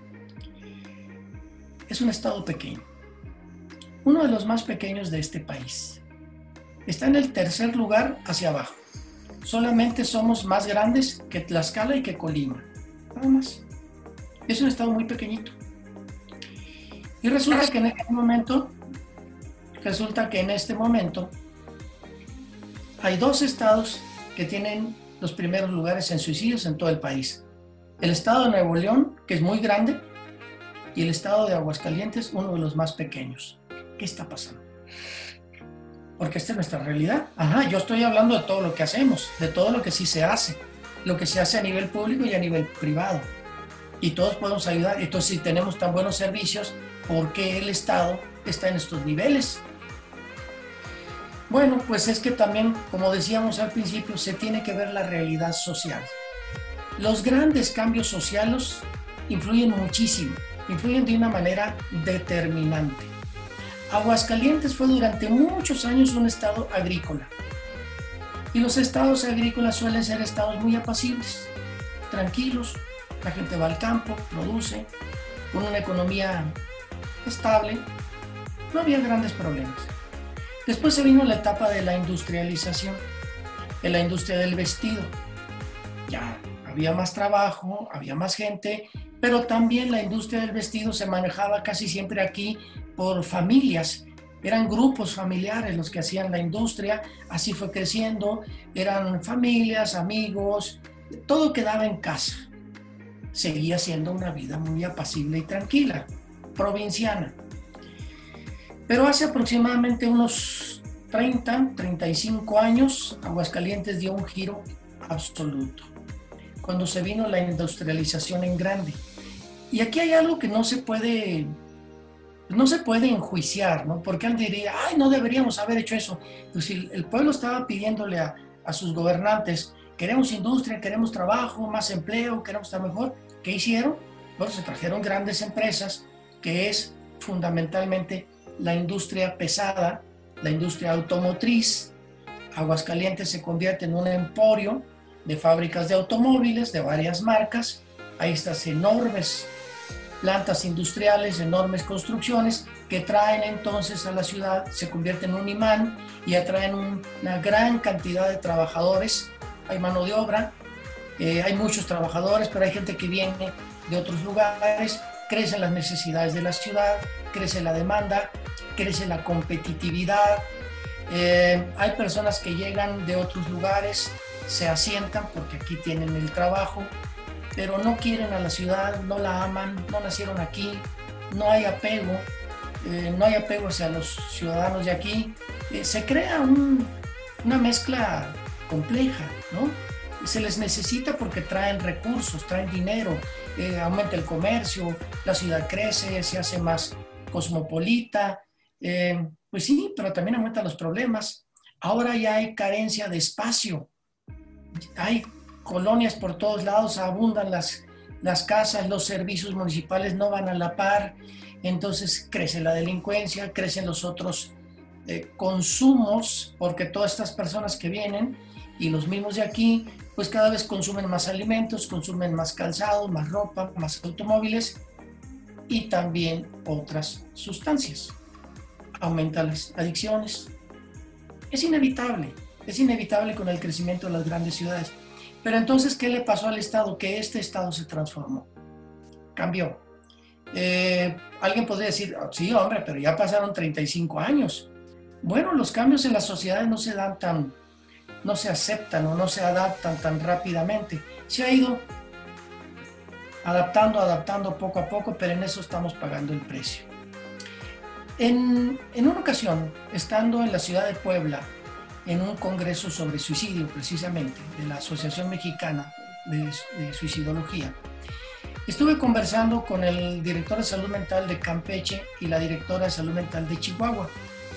es un estado pequeño, uno de los más pequeños de este país. Está en el tercer lugar hacia abajo. Solamente somos más grandes que Tlaxcala y que Colima. Nada más. Es un estado muy pequeñito. Y resulta que en este momento, resulta que en este momento hay dos estados que tienen los primeros lugares en suicidios en todo el país. El estado de Nuevo León, que es muy grande, y el estado de Aguascalientes, uno de los más pequeños. ¿Qué está pasando? Porque esta es nuestra realidad. Ajá, yo estoy hablando de todo lo que hacemos, de todo lo que sí se hace, lo que se hace a nivel público y a nivel privado y todos podemos ayudar. Entonces, si tenemos tan buenos servicios, ¿por qué el Estado está en estos niveles? Bueno, pues es que también, como decíamos al principio, se tiene que ver la realidad social. Los grandes cambios sociales influyen muchísimo, influyen de una manera determinante. Aguascalientes fue durante muchos años un estado agrícola. Y los estados agrícolas suelen ser estados muy apacibles, tranquilos, la gente va al campo, produce, con una economía estable, no había grandes problemas. Después se vino la etapa de la industrialización, en la industria del vestido. Ya había más trabajo, había más gente, pero también la industria del vestido se manejaba casi siempre aquí por familias. Eran grupos familiares los que hacían la industria, así fue creciendo, eran familias, amigos, todo quedaba en casa seguía siendo una vida muy apacible y tranquila, provinciana. Pero hace aproximadamente unos 30, 35 años, Aguascalientes dio un giro absoluto. Cuando se vino la industrialización en grande. Y aquí hay algo que no se puede, no se puede enjuiciar, ¿no? Porque él diría, ay, no deberíamos haber hecho eso. Pues si el pueblo estaba pidiéndole a, a sus gobernantes, queremos industria, queremos trabajo, más empleo, queremos estar mejor, ¿qué hicieron? Bueno, se trajeron grandes empresas, que es fundamentalmente la industria pesada, la industria automotriz. Aguascalientes se convierte en un emporio de fábricas de automóviles de varias marcas. Hay estas enormes plantas industriales, enormes construcciones que traen entonces a la ciudad, se convierten en un imán y atraen una gran cantidad de trabajadores. Hay mano de obra, eh, hay muchos trabajadores, pero hay gente que viene de otros lugares, crecen las necesidades de la ciudad, crece la demanda, crece la competitividad. Eh, hay personas que llegan de otros lugares, se asientan porque aquí tienen el trabajo, pero no quieren a la ciudad, no la aman, no nacieron aquí, no hay apego, eh, no hay apego hacia los ciudadanos de aquí. Eh, se crea una mezcla compleja, ¿no? Se les necesita porque traen recursos, traen dinero, aumenta el comercio, la ciudad crece, se hace más cosmopolita, eh, pues sí, pero también aumentan los problemas. Ahora ya hay carencia de espacio, hay colonias por todos lados, abundan las, las casas, los servicios municipales no van a la par, entonces crece la delincuencia, crecen los otros eh, consumos, porque todas estas personas que vienen y los mismos de aquí, pues cada vez consumen más alimentos, consumen más calzado, más ropa, más automóviles y también otras sustancias. Aumentan las adicciones. Es inevitable, es inevitable con el crecimiento de las grandes ciudades. Pero entonces, ¿qué le pasó al Estado? Que este Estado se transformó, cambió. Eh, alguien podría decir, oh, sí, hombre, pero ya pasaron 35 años. Bueno, los cambios en las sociedades no se dan tan, no se aceptan o no se adaptan tan rápidamente. Se ha ido adaptando, adaptando poco a poco, pero en eso estamos pagando el precio. En, una ocasión, estando en la ciudad de Puebla, en un congreso sobre suicidio precisamente, de la Asociación Mexicana de, de Suicidología, estuve conversando con el director de salud mental de Campeche y la directora de salud mental de Chihuahua,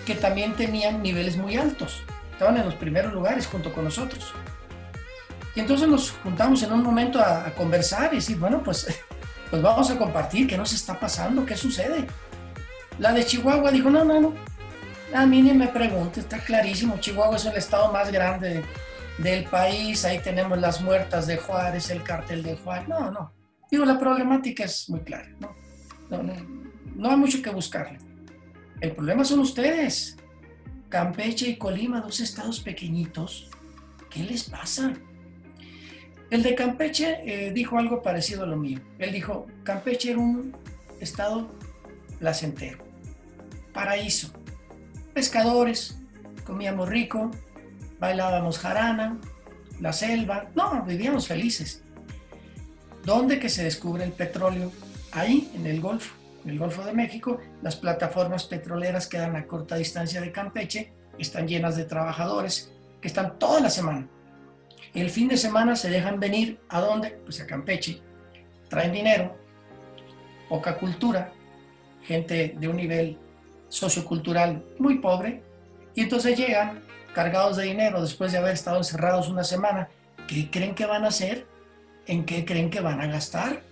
que también tenían niveles muy altos, estaban en los primeros lugares junto con nosotros. Y entonces nos juntamos en un momento a, conversar y decir, bueno, pues, pues vamos a compartir qué nos está pasando, qué sucede. La de Chihuahua dijo, no, no, no, a mí ni me pregunte, está clarísimo, Chihuahua es el estado más grande del país, ahí tenemos las muertas de Juárez, el cartel de Juárez, no, no. Digo, la problemática es muy clara, ¿no? No, no, no hay mucho que buscarle. El problema son ustedes. Campeche y Colima, dos estados pequeñitos. ¿Qué les pasa? El de Campeche eh, dijo algo parecido a lo mío. Él dijo, Campeche era un estado placentero, paraíso. Pescadores, comíamos rico, bailábamos jarana, la selva, no, vivíamos felices. ¿Dónde que se descubre el petróleo? Ahí, en el Golfo, en el Golfo de México, las plataformas petroleras quedan a corta distancia de Campeche, están llenas de trabajadores que están toda la semana el fin de semana se dejan venir a dónde? Pues a Campeche. Traen dinero, poca cultura, gente de un nivel sociocultural muy pobre, y entonces llegan cargados de dinero después de haber estado encerrados una semana. ¿Qué creen que van a hacer? ¿En qué creen que van a gastar?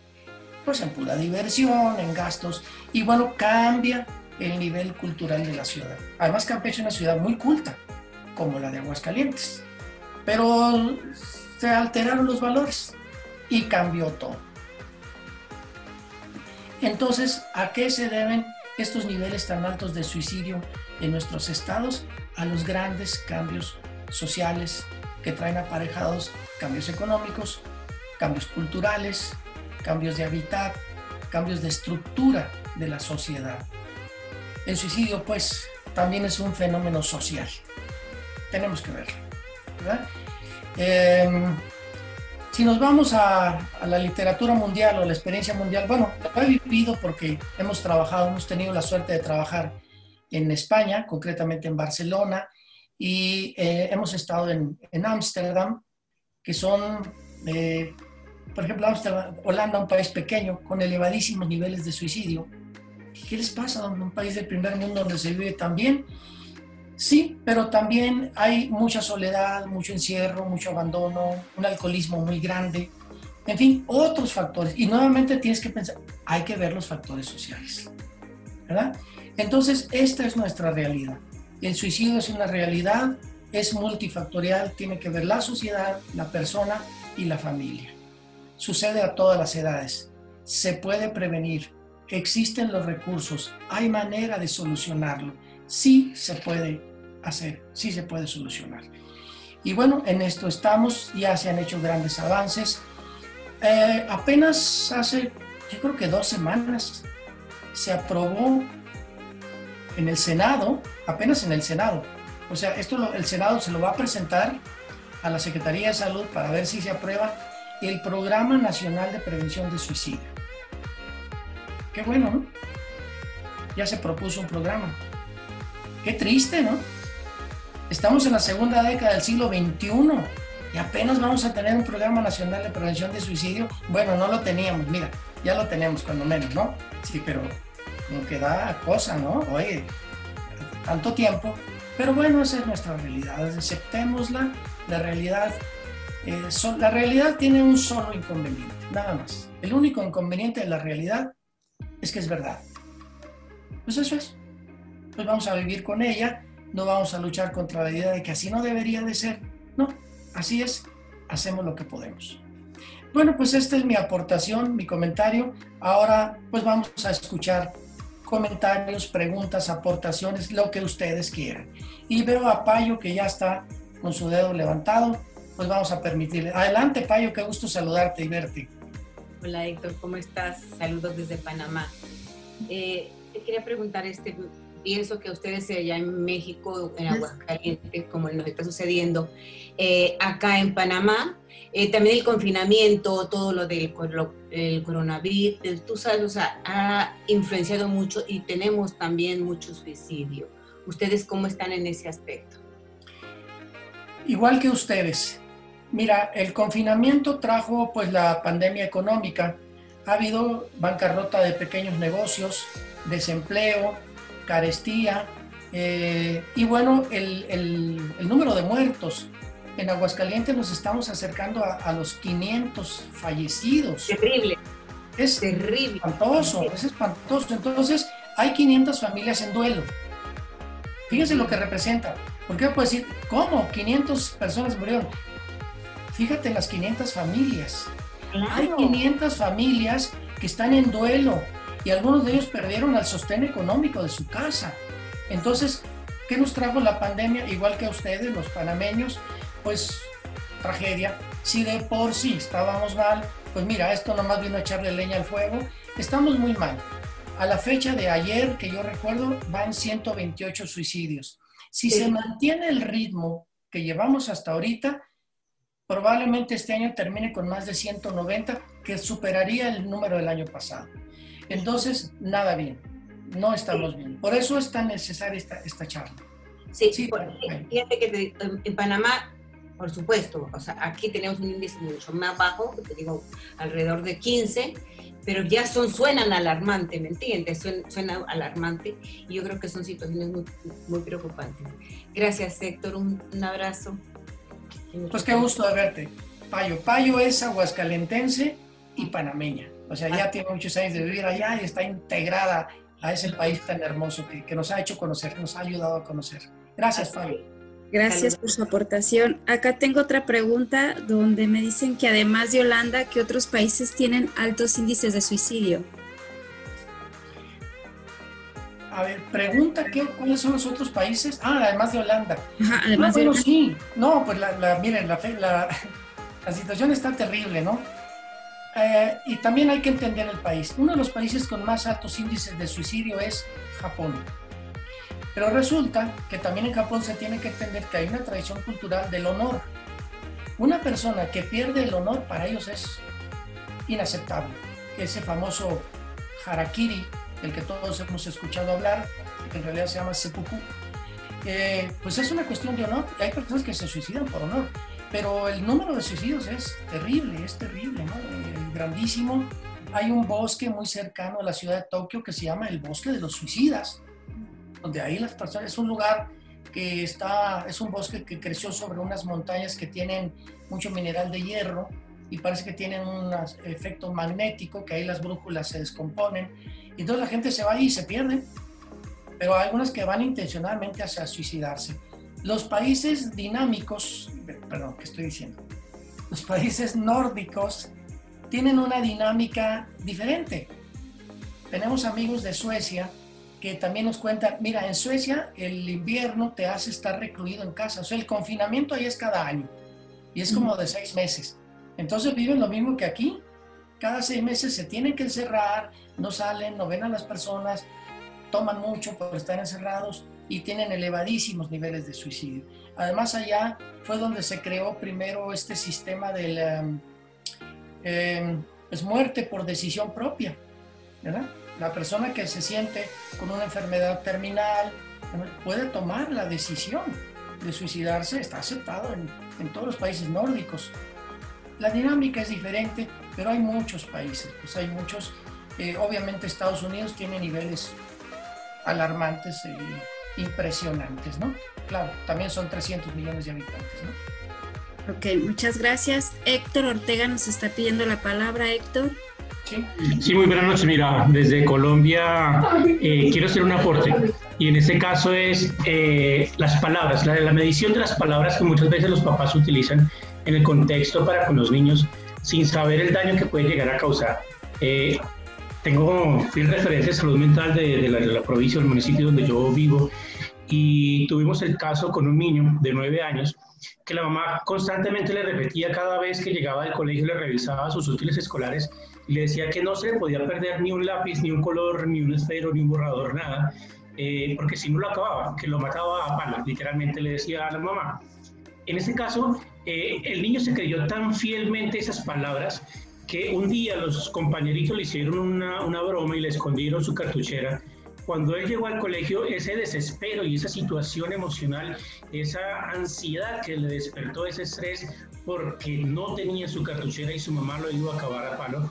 Pues en pura diversión, en gastos. Y bueno, cambia el nivel cultural de la ciudad. Además, Campeche es una ciudad muy culta, como la de Aguascalientes pero se alteraron los valores y cambió todo. Entonces, ¿a qué se deben estos niveles tan altos de suicidio en nuestros estados? A los grandes cambios sociales que traen aparejados cambios económicos, cambios culturales, cambios de hábitat, cambios de estructura de la sociedad. El suicidio, pues, también es un fenómeno social. Tenemos que verlo. Em, si nos vamos a, la literatura mundial o la experiencia mundial, bueno, lo he vivido porque hemos trabajado, hemos tenido la suerte de trabajar en España, concretamente en Barcelona, y eh, hemos estado en Ámsterdam, que son, eh, por ejemplo, Amsterdam, Holanda, un país pequeño con elevadísimos niveles de suicidio. ¿Qué les pasa en un país del primer mundo donde se vive tan bien? Sí, pero también hay mucha soledad, mucho encierro, mucho abandono, un alcoholismo muy grande, en fin, otros factores. Y nuevamente tienes que pensar, hay que ver los factores sociales, ¿verdad? Entonces, esta es nuestra realidad. El suicidio es una realidad, es multifactorial, tiene que ver la sociedad, la persona y la familia. Sucede a todas las edades. Se puede prevenir, existen los recursos, hay manera de solucionarlo. Sí se puede hacer, sí se puede solucionar. Y bueno, en esto estamos, ya se han hecho grandes avances. Eh, apenas hace, yo creo que dos semanas, se aprobó en el Senado, apenas en el Senado. O sea, esto el Senado se lo va a presentar a la Secretaría de Salud para ver si se aprueba el Programa Nacional de Prevención de Suicidio. Qué bueno, ¿no? Ya se propuso un programa. Qué triste, ¿no? Estamos en la segunda década del siglo XXI y apenas vamos a tener un programa nacional de prevención de suicidio. Bueno, no lo teníamos, mira, ya lo tenemos cuando menos, ¿no? Sí, pero como que da cosa, ¿no? Oye, tanto tiempo. Pero bueno, esa es nuestra realidad, aceptémosla. La realidad, eh, la realidad tiene un solo inconveniente, nada más. El único inconveniente de la realidad es que es verdad. Pues eso es. Pues vamos a vivir con ella, no vamos a luchar contra la idea de que así no debería de ser. No, así es, hacemos lo que podemos. Bueno, pues esta es mi aportación, mi comentario. Ahora pues vamos a escuchar comentarios, preguntas, aportaciones, lo que ustedes quieran. Y veo a Payo que ya está con su dedo levantado, pues vamos a permitirle. Adelante, Payo, qué gusto saludarte y verte. Hola, Héctor, ¿cómo estás? Saludos desde Panamá. Eh, te quería preguntar, este, pienso que ustedes allá en México, en Aguascalientes, como nos está sucediendo, eh, acá en Panamá, eh, también el confinamiento, todo lo del coronavirus, tú sabes, o sea, ha influenciado mucho y tenemos también mucho suicidio. ¿Ustedes cómo están en ese aspecto? Igual que ustedes. Mira, el confinamiento trajo pues la pandemia económica. Ha habido bancarrota de pequeños negocios, desempleo, carestía eh, y bueno, el, el número de muertos en Aguascalientes nos estamos acercando a, los 500 fallecidos. Terrible. Es terrible. Espantoso, es espantoso. Entonces, hay 500 familias en duelo. Fíjense lo que representa. Porque puede decir, ¿cómo? 500 personas murieron. Fíjate en las 500 familias. Hay 500 familias que están en duelo y algunos de ellos perdieron el sostén económico de su casa. Entonces, ¿qué nos trajo la pandemia? Igual que a ustedes, los panameños, pues tragedia. Si de por sí estábamos mal, pues mira, esto nomás vino a echarle leña al fuego. Estamos muy mal. A la fecha de ayer, que yo recuerdo, van 128 suicidios. Si se mantiene el ritmo que llevamos hasta ahorita, probablemente este año termine con más de 190, que superaría el número del año pasado. Entonces, nada bien, no estamos bien. Por eso es tan necesaria esta, esta charla. Sí, sí fíjate que en Panamá por supuesto, o sea, aquí tenemos un índice mucho más bajo, te digo, alrededor de 15, pero ya son, suenan alarmantes, ¿me entiendes? Suenan, alarmantes y yo creo que son situaciones muy, muy preocupantes. Gracias, Héctor, un, abrazo. Pues qué gusto de verte. Payo. Payo es aguascalentense y panameña. O sea, ya ah. tiene muchos años de vivir allá y está integrada a ese país tan hermoso que, que nos ha hecho conocer, nos ha ayudado a conocer. Gracias, Payo. Gracias por su aportación. Acá tengo otra pregunta donde me dicen que además de Holanda, ¿qué otros países tienen altos índices de suicidio? A ver, pregunta, ¿qué, ¿cuáles son los otros países? Ah, además de Holanda. Ajá, además de Holanda. sí. No, pues la, miren, la, la, situación está terrible, ¿no? Eh, y también hay que entender el país. Uno de los países con más altos índices de suicidio es Japón. Pero resulta que también en Japón se tiene que entender que hay una tradición cultural del honor. Una persona que pierde el honor para ellos es inaceptable. Ese famoso harakiri, del que todos hemos escuchado hablar, que en realidad se llama seppuku. eh, pues es una cuestión de honor. Hay personas que se suicidan por honor, pero el número de suicidios es terrible, es terrible, ¿no? Grandísimo. Hay un bosque muy cercano a la ciudad de Tokio que se llama el Bosque de los Suicidas, donde ahí las personas, es un lugar que está, es un bosque que creció sobre unas montañas que tienen mucho mineral de hierro y parece que tienen un efecto magnético, que ahí las brújulas se descomponen, y entonces la gente se va ahí y se pierde, pero hay algunas que van intencionalmente hacia suicidarse. Los países dinámicos, perdón, ¿qué estoy diciendo? Los países nórdicos tienen una dinámica diferente. Tenemos amigos de Suecia que también nos cuentan, mira, en Suecia el invierno te hace estar recluido en casa, o sea, el confinamiento ahí es cada año y es como de seis meses. Entonces viven lo mismo que aquí. Cada seis meses se tienen que encerrar, no salen, no ven a las personas, toman mucho por estar encerrados y tienen elevadísimos niveles de suicidio. Además allá fue donde se creó primero este sistema de la em, pues, muerte por decisión propia, La persona que se siente con una enfermedad terminal puede tomar la decisión de suicidarse, está aceptado en, en todos los países nórdicos. La dinámica es diferente, pero hay muchos países, pues hay muchos. Eh, obviamente Estados Unidos tiene niveles alarmantes e impresionantes, ¿no? Claro, también son 300 millones de habitantes, ¿no? Ok, muchas gracias. Héctor Ortega nos está pidiendo la palabra, Héctor. Sí, muy buenas noches. Mira, desde Colombia eh, quiero hacer un aporte y en este caso es eh, las palabras, la, la medición de las palabras que muchas veces los papás utilizan en el contexto para con los niños sin saber el daño que puede llegar a causar. Eh, tengo, fui referencia de salud mental de, la, de, la, provincia, del municipio donde yo vivo, y tuvimos el caso con un niño de nueve años que la mamá constantemente le repetía cada vez que llegaba del colegio, le revisaba sus útiles escolares y le decía que no se podía perder ni un lápiz, ni un color, ni un esfero, ni un borrador, nada, eh, porque si no lo acababa, que lo mataba a pala, literalmente le decía a la mamá. En ese caso, eh, el niño se creyó tan fielmente esas palabras que un día los compañeritos le hicieron una, una broma y le escondieron su cartuchera. Cuando él llegó al colegio, ese desespero y esa situación emocional, esa ansiedad que le despertó ese estrés porque no tenía su cartuchera y su mamá lo iba a acabar a palo,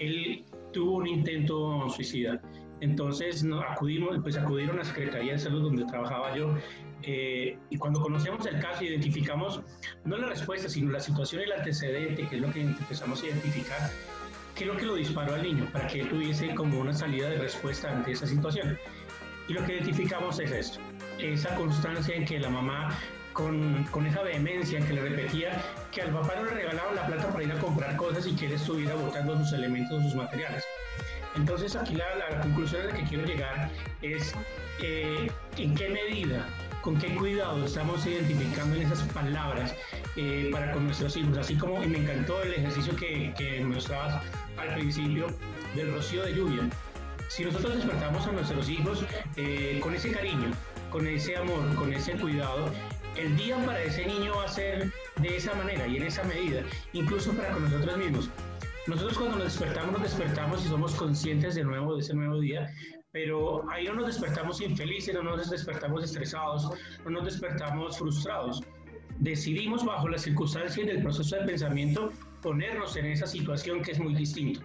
él tuvo un intento suicida. Entonces no, acudimos, pues acudieron a la Secretaría de Salud donde trabajaba yo eh, y cuando conocemos el caso, identificamos no la respuesta, sino la situación y el antecedente, que es lo que empezamos a identificar, qué es lo que lo disparó al niño, para que él tuviese como una salida de respuesta ante esa situación. Y lo que identificamos es esto, esa constancia en que la mamá, con, con esa vehemencia en que le repetía que al papá no le regalaban la plata para ir a comprar cosas y que él estuviera botando sus elementos, sus materiales. Entonces aquí la, conclusión a la que quiero llegar es eh, en qué medida con qué cuidado estamos identificando en esas palabras eh, para con nuestros hijos, así como y me encantó el ejercicio que, que mostrabas al principio del rocío de lluvia. Si nosotros despertamos a nuestros hijos eh, con ese cariño, con ese amor, con ese cuidado, el día para ese niño va a ser de esa manera y en esa medida, incluso para con nosotros mismos. Nosotros cuando nos despertamos, nos despertamos y somos conscientes de nuevo de ese nuevo día, pero ahí no nos despertamos infelices, no nos despertamos estresados, no nos despertamos frustrados. Decidimos bajo las circunstancias del proceso de pensamiento ponernos en esa situación que es muy distinto.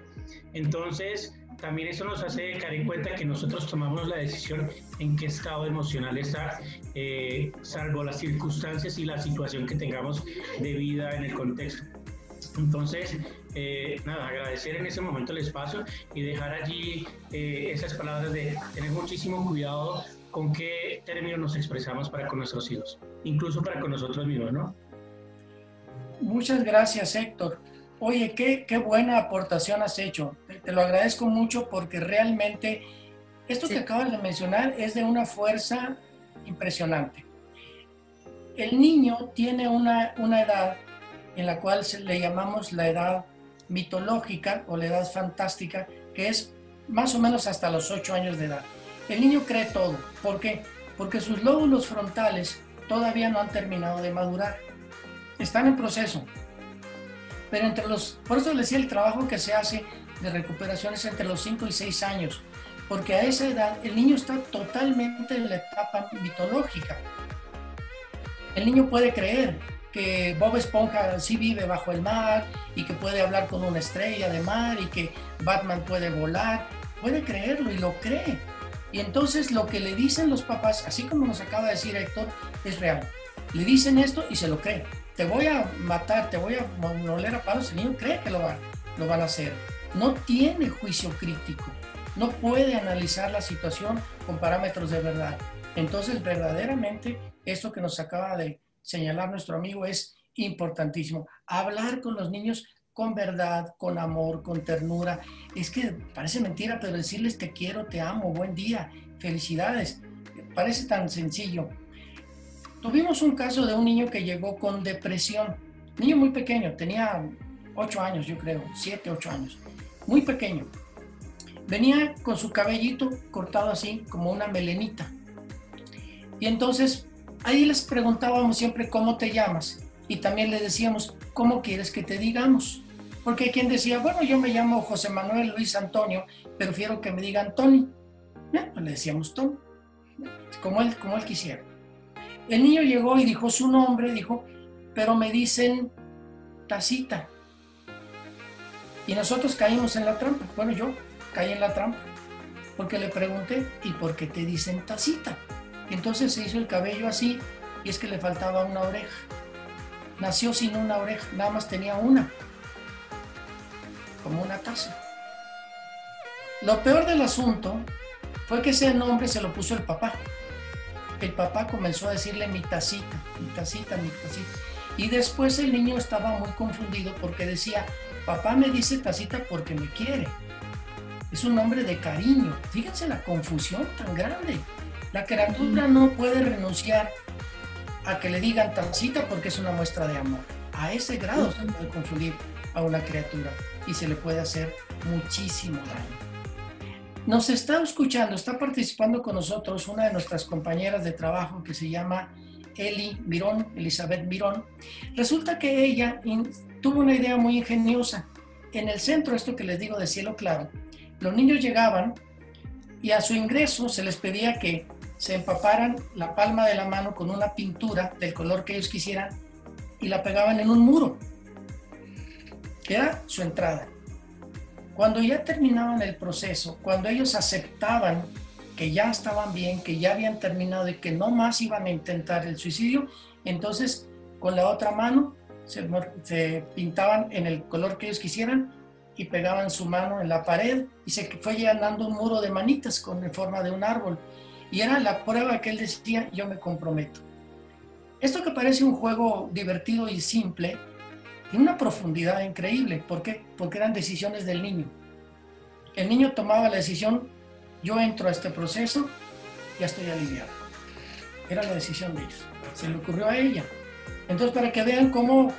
Entonces, también eso nos hace caer en cuenta que nosotros tomamos la decisión en qué estado emocional está, eh, salvo las circunstancias y la situación que tengamos de vida en el contexto. Entonces, eh, nada, agradecer en ese momento el espacio y dejar allí eh, esas palabras de tener muchísimo cuidado con qué términos nos expresamos para con nuestros hijos, incluso para con nosotros mismos, ¿no? Muchas gracias, Héctor. Oye, qué, qué buena aportación has hecho. Te, lo agradezco mucho porque realmente esto que acabas de mencionar es de una fuerza impresionante. El niño tiene una, una edad en la cual le llamamos la edad mitológica o la edad fantástica, que es más o menos hasta los 8 años de edad. El niño cree todo. ¿Por qué? Porque sus lóbulos frontales todavía no han terminado de madurar. Están en proceso. Pero entre los, por eso les decía el trabajo que se hace de recuperación es entre los 5 y 6 años. porque a esa edad el niño está totalmente en la etapa mitológica. El niño puede creer que Bob Esponja sí vive bajo el mar y que puede hablar con una estrella de mar y que Batman puede volar. Puede creerlo y lo cree. Y entonces lo que le dicen los papás, así como nos acaba de decir Héctor, es real. Le dicen esto y se lo cree. Te voy a matar, te voy a moler a palos. El niño cree que lo van, lo van a hacer. No tiene juicio crítico. No puede analizar la situación con parámetros de verdad. Entonces, verdaderamente, esto que nos acaba de señalar nuestro amigo es importantísimo. Hablar con los niños con verdad, con amor, con ternura. Es que parece mentira, pero decirles te quiero, te amo, buen día, felicidades, parece tan sencillo. Tuvimos un caso de un niño que llegó con depresión, niño muy pequeño, tenía 8 años yo creo, 7, 8 años, muy pequeño. Venía con su cabellito cortado así, como una melenita. Y entonces ahí les preguntábamos siempre cómo te llamas y también le decíamos cómo quieres que te digamos. Porque hay quien decía, bueno, yo me llamo José Manuel Luis Antonio, prefiero que me digan Tony. pues le decíamos Tony, como él, como él quisiera. El niño llegó y dijo su nombre, dijo, pero me dicen tacita. Y nosotros caímos en la trampa. Bueno, yo caí en la trampa. Porque le pregunté, ¿y por qué te dicen tacita? Entonces se hizo el cabello así y es que le faltaba una oreja. Nació sin una oreja, nada más tenía una como una taza. Lo peor del asunto fue que ese nombre se lo puso el papá. El papá comenzó a decirle mi tacita, mi tacita, mi tacita. Y después el niño estaba muy confundido porque decía, papá me dice tacita porque me quiere. Es un nombre de cariño. Fíjense la confusión tan grande. La criatura no puede renunciar a que le digan tacita porque es una muestra de amor. A ese grado se puede confundir a una criatura y se le puede hacer muchísimo daño. Nos está escuchando, está participando con nosotros una de nuestras compañeras de trabajo que se llama Eli Mirón, Elizabeth Mirón. Resulta que ella tuvo una idea muy ingeniosa. En el centro, esto que les digo de cielo claro, los niños llegaban y a su ingreso se les pedía que se empaparan la palma de la mano con una pintura del color que ellos quisieran y la pegaban en un muro era su entrada. Cuando ya terminaban el proceso, cuando ellos aceptaban que ya estaban bien, que ya habían terminado y que no más iban a intentar el suicidio, entonces con la otra mano se, pintaban en el color que ellos quisieran y pegaban su mano en la pared y se fue llenando un muro de manitas con forma de un árbol. Y era la prueba que él decía, yo me comprometo. Esto que parece un juego divertido y simple, tiene una profundidad increíble. ¿Por qué? Porque eran decisiones del niño. El niño tomaba la decisión, yo entro a este proceso, ya estoy aliviado. Era la decisión de ellos. Se le ocurrió a ella. Entonces, para que vean cómo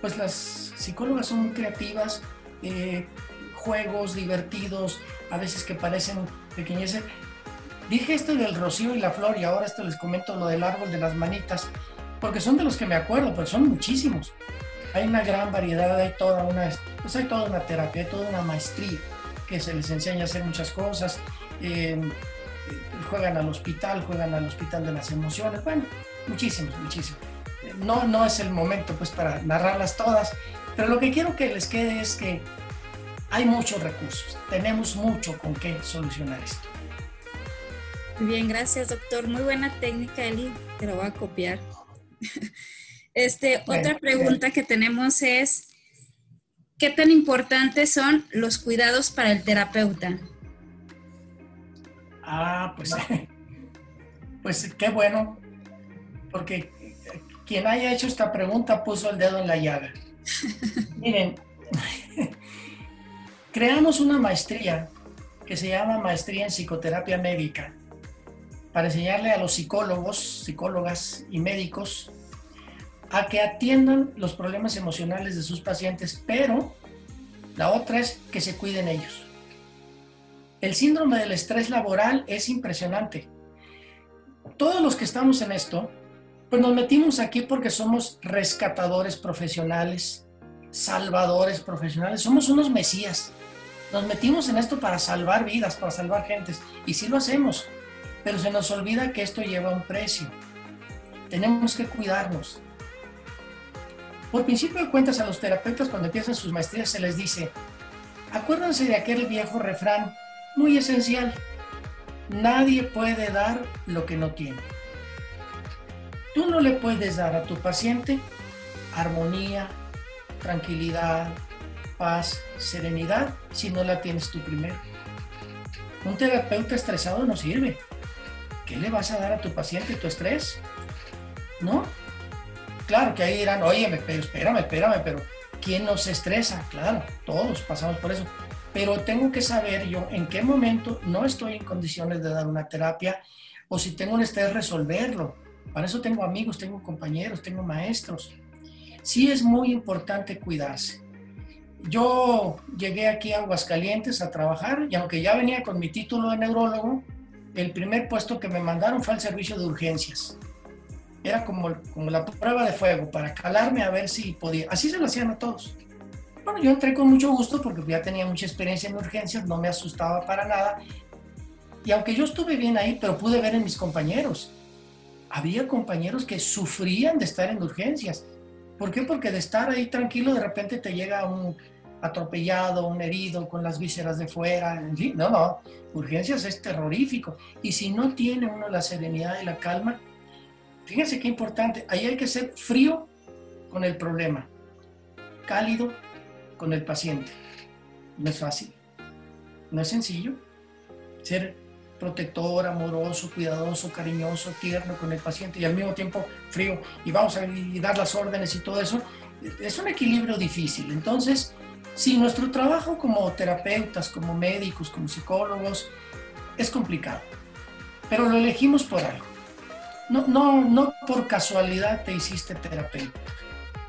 pues las psicólogas son creativas, eh, juegos divertidos, a veces que parecen pequeñeces. Dije esto del rocío y la flor y ahora esto les comento lo del árbol de las manitas, porque son de los que me acuerdo, pero son muchísimos hay una gran variedad, hay toda una, pues hay toda una terapia, hay toda una maestría que se les enseña a hacer muchas cosas. Em, juegan al hospital, juegan al hospital de las emociones, bueno, muchísimos, muchísimos. No, no es el momento pues para narrarlas todas, pero lo que quiero que les quede es que hay muchos recursos, tenemos mucho con qué solucionar esto. Muy bien, gracias doctor. Muy buena técnica, Eli, te lo voy a copiar. Este, otra pregunta que tenemos es, ¿qué tan importantes son los cuidados para el terapeuta? Ah, pues, pues qué bueno, porque quien haya hecho esta pregunta puso el dedo en la llaga. Miren, creamos una maestría que se llama Maestría en Psicoterapia Médica para enseñarle a los psicólogos, psicólogas y médicos a que atiendan los problemas emocionales de sus pacientes, pero la otra es que se cuiden ellos. El síndrome del estrés laboral es impresionante. Todos los que estamos en esto, pues nos metimos aquí porque somos rescatadores profesionales, salvadores profesionales, somos unos mesías. Nos metimos en esto para salvar vidas, para salvar gentes, y sí lo hacemos, pero se nos olvida que esto lleva un precio. Tenemos que cuidarnos. Por principio de cuentas, a los terapeutas cuando empiezan sus maestrías se les dice, acuérdense de aquel viejo refrán muy esencial, nadie puede dar lo que no tiene. Tú no le puedes dar a tu paciente armonía, tranquilidad, paz, serenidad si no la tienes tú primero. Un terapeuta estresado no sirve. ¿Qué le vas a dar a tu paciente tu estrés? ¿No? Claro que ahí dirán, oye, espérame, espérame, pero ¿quién no se estresa? Claro, todos pasamos por eso. Pero tengo que saber yo en qué momento no estoy en condiciones de dar una terapia o si tengo un estrés resolverlo. Para eso tengo amigos, tengo compañeros, tengo maestros. Sí es muy importante cuidarse. Yo llegué aquí a Aguascalientes a trabajar y aunque ya venía con mi título de neurólogo, el primer puesto que me mandaron fue al servicio de urgencias. Era como, como la prueba de fuego para calarme a ver si podía. Así se lo hacían a todos. Bueno, yo entré con mucho gusto porque ya tenía mucha experiencia en urgencias, no me asustaba para nada. Y aunque yo estuve bien ahí, pero pude ver en mis compañeros, había compañeros que sufrían de estar en urgencias. ¿Por qué? Porque de estar ahí tranquilo, de repente te llega un atropellado, un herido con las vísceras de fuera, en fin, no, no, urgencias es terrorífico. Y si no tiene uno la serenidad y la calma, fíjense qué importante, ahí hay que ser frío con el problema, cálido con el paciente. No es fácil, no es sencillo. Ser protector, amoroso, cuidadoso, cariñoso, tierno con el paciente y al mismo tiempo frío y vamos a dar las órdenes y todo eso, es un equilibrio difícil. Entonces, si nuestro trabajo como terapeutas, como médicos, como psicólogos, es complicado, pero lo elegimos por algo. No, no, no por casualidad te hiciste terapeuta,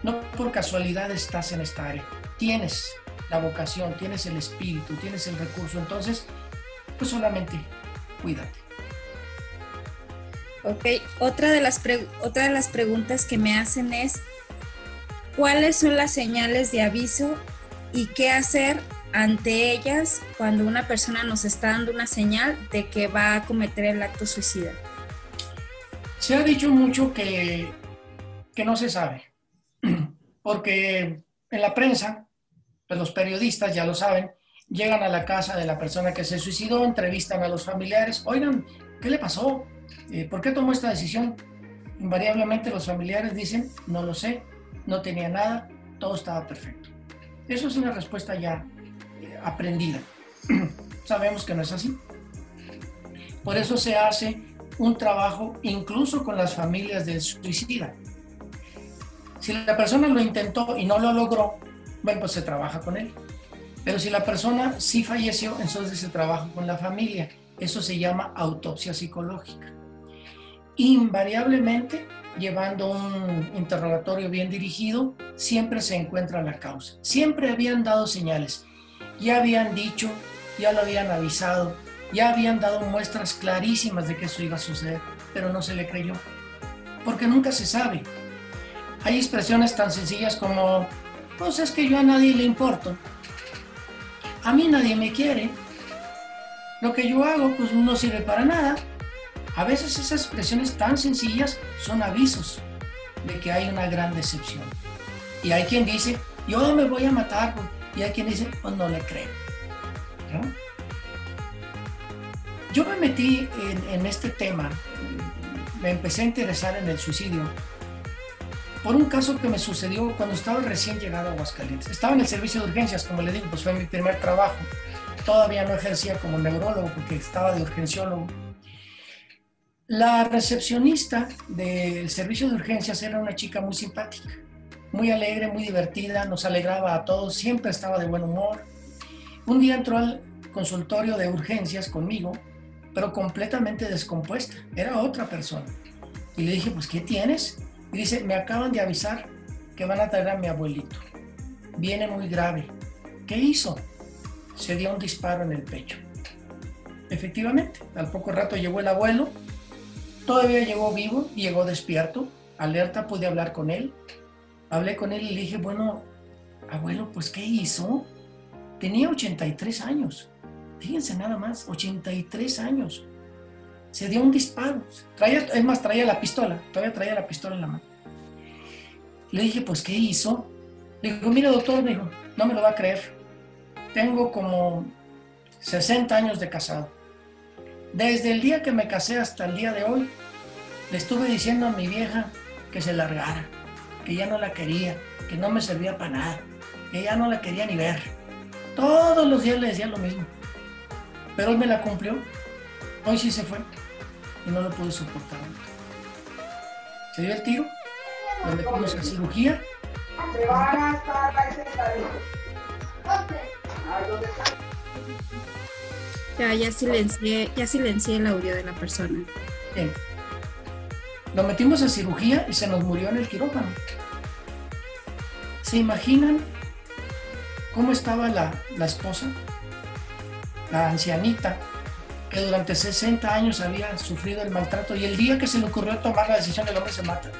no por casualidad estás en esta área. Tienes la vocación, tienes el espíritu, tienes el recurso, entonces, pues solamente cuídate. Ok, otra de, las otra de las preguntas que me hacen es, ¿cuáles son las señales de aviso y qué hacer ante ellas cuando una persona nos está dando una señal de que va a cometer el acto suicida? Se ha dicho mucho que, que no se sabe, porque en la prensa, pues los periodistas ya lo saben, llegan a la casa de la persona que se suicidó, entrevistan a los familiares, oigan, ¿qué le pasó? Eh, ¿Por qué tomó esta decisión? Invariablemente los familiares dicen, no lo sé, no tenía nada, todo estaba perfecto. Eso es una respuesta ya eh, aprendida. Sabemos que no es así. Por eso se hace un trabajo incluso con las familias del suicida. Si la persona lo intentó y no lo logró, bueno, pues se trabaja con él. Pero si la persona sí falleció, entonces se trabaja con la familia. Eso se llama autopsia psicológica. Invariablemente llevando un interrogatorio bien dirigido, siempre se encuentra la causa. Siempre habían dado señales, ya habían dicho, ya lo habían avisado, ya habían dado muestras clarísimas de que eso iba a suceder, pero no se le creyó, porque nunca se sabe. Hay expresiones tan sencillas como, pues es que yo a nadie le importo, a mí nadie me quiere, lo que yo hago pues no sirve para nada, a veces esas expresiones tan sencillas son avisos de que hay una gran decepción. Y hay quien dice, yo me voy a matar, y hay quien dice, pues no le creo. Yo me metí en, este tema, me empecé a interesar en el suicidio por un caso que me sucedió cuando estaba recién llegado a Aguascalientes. Estaba en el servicio de urgencias, como le digo, pues fue mi primer trabajo. Todavía no ejercía como neurólogo porque estaba de urgenciólogo la recepcionista del servicio de urgencias era una chica muy simpática, muy alegre, muy divertida, nos alegraba a todos, siempre estaba de buen humor. Un día entró al consultorio de urgencias conmigo, pero completamente descompuesta, era otra persona. Y le dije, pues, ¿qué tienes? Y dice, me acaban de avisar que van a traer a mi abuelito. Viene muy grave. ¿Qué hizo? Se dio un disparo en el pecho. Efectivamente, al poco rato llegó el abuelo, Todavía llegó vivo, llegó despierto, alerta, pude hablar con él. Hablé con él y le dije, bueno, abuelo, pues ¿qué hizo? Tenía 83 años. Fíjense nada más, 83 años. Se dio un disparo. Traía, es más, traía la pistola. Todavía traía la pistola en la mano. Le dije, pues, ¿qué hizo? Le digo, mire, doctor, me dijo, no me lo va a creer. Tengo como 60 años de casado. Desde el día que me casé hasta el día de hoy, le estuve diciendo a mi vieja que se largara, que ya no la quería, que no me servía para nada, que ya no la quería ni ver. Todos los días le decía lo mismo. Pero hoy me la cumplió. Hoy sí se fue. Y no lo pude soportar. Se dio el tiro. Le metimos a cirugía. Ya, ya silencié, ya silencié el audio de la persona. Bien. Lo metimos a cirugía y se nos murió en el quirófano. ¿Se imaginan cómo estaba la, la esposa? La ancianita, que durante 60 años había sufrido el maltrato y el día que se le ocurrió tomar la decisión, el hombre se mata.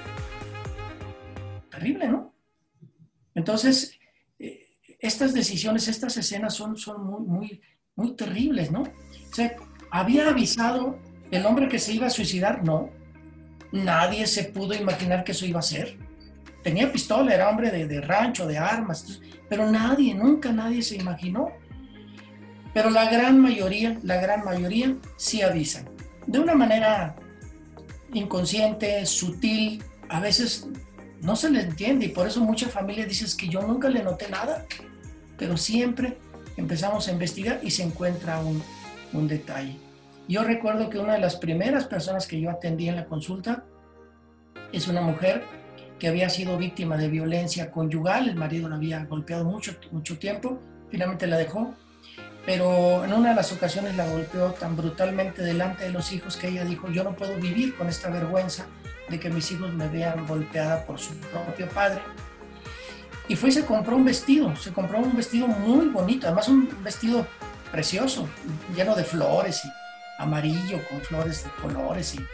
Terrible, ¿no? Entonces, eh, estas decisiones, estas escenas son, son muy, muy, muy terribles, ¿no? O sea, ¿había avisado el hombre que se iba a suicidar? No. Nadie se pudo imaginar que eso iba a ser. Tenía pistola, era hombre de, de rancho, de armas, pero nadie, nunca nadie se imaginó. Pero la gran mayoría, la gran mayoría sí avisan. De una manera inconsciente, sutil, a veces no se le entiende y por eso muchas familias dicen que yo nunca le noté nada, pero siempre empezamos a investigar y se encuentra un, un detalle. Yo recuerdo que una de las primeras personas que yo atendí en la consulta es una mujer que había sido víctima de violencia conyugal, el marido la había golpeado mucho, mucho tiempo, finalmente la dejó, pero en una de las ocasiones la golpeó tan brutalmente delante de los hijos que ella dijo, yo no puedo vivir con esta vergüenza de que mis hijos me vean golpeada por su propio padre. Y fue y se compró un vestido, se compró un vestido muy bonito, además un vestido precioso, lleno de flores y amarillo con flores de colores y,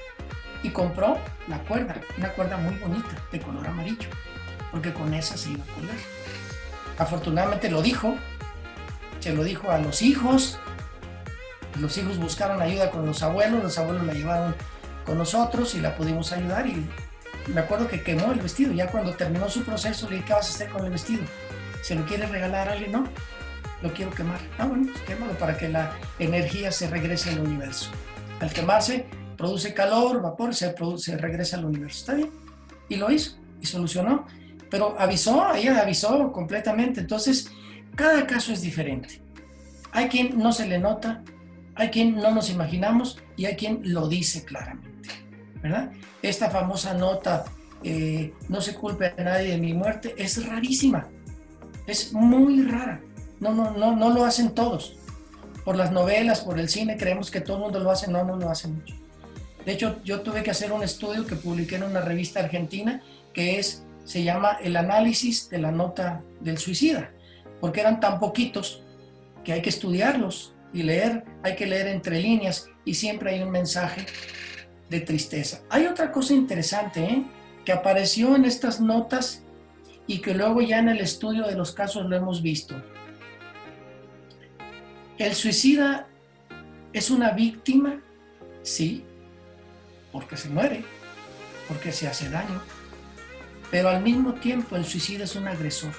y compró la cuerda, una cuerda muy bonita de color amarillo, porque con esa se iba a colgar. Afortunadamente lo dijo, se lo dijo a los hijos, los hijos buscaron ayuda con los abuelos, los abuelos la llevaron con nosotros y la pudimos ayudar y me acuerdo que quemó el vestido, ya cuando terminó su proceso le dije, ¿qué vas a hacer con el vestido? ¿Se lo quieres regalar a alguien? No, lo quiero quemar. Ah, bueno, pues quémalo para que la energía se regrese al universo. Al quemarse, produce calor, vapor, se, produce, se regresa al universo. ¿Está bien? Y lo hizo, y solucionó. Pero avisó, ella avisó completamente. Entonces, cada caso es diferente. Hay quien no se le nota, hay quien no nos imaginamos y hay quien lo dice claramente. ¿Verdad? Esta famosa nota, eh, no se culpe a nadie de mi muerte, es rarísima. Es muy rara. No, no, no, no lo hacen todos. Por las novelas, por el cine, creemos que todo el mundo lo hace, no, no lo hace mucho. De hecho, yo tuve que hacer un estudio que publiqué en una revista argentina que es, se llama El análisis de la nota del suicida, porque eran tan poquitos que hay que estudiarlos y leer, hay que leer entre líneas y siempre hay un mensaje de tristeza. Hay otra cosa interesante ¿eh? que apareció en estas notas y que luego ya en el estudio de los casos lo hemos visto. El suicida es una víctima, sí, porque se muere, porque se hace daño, pero al mismo tiempo el suicida es un agresor.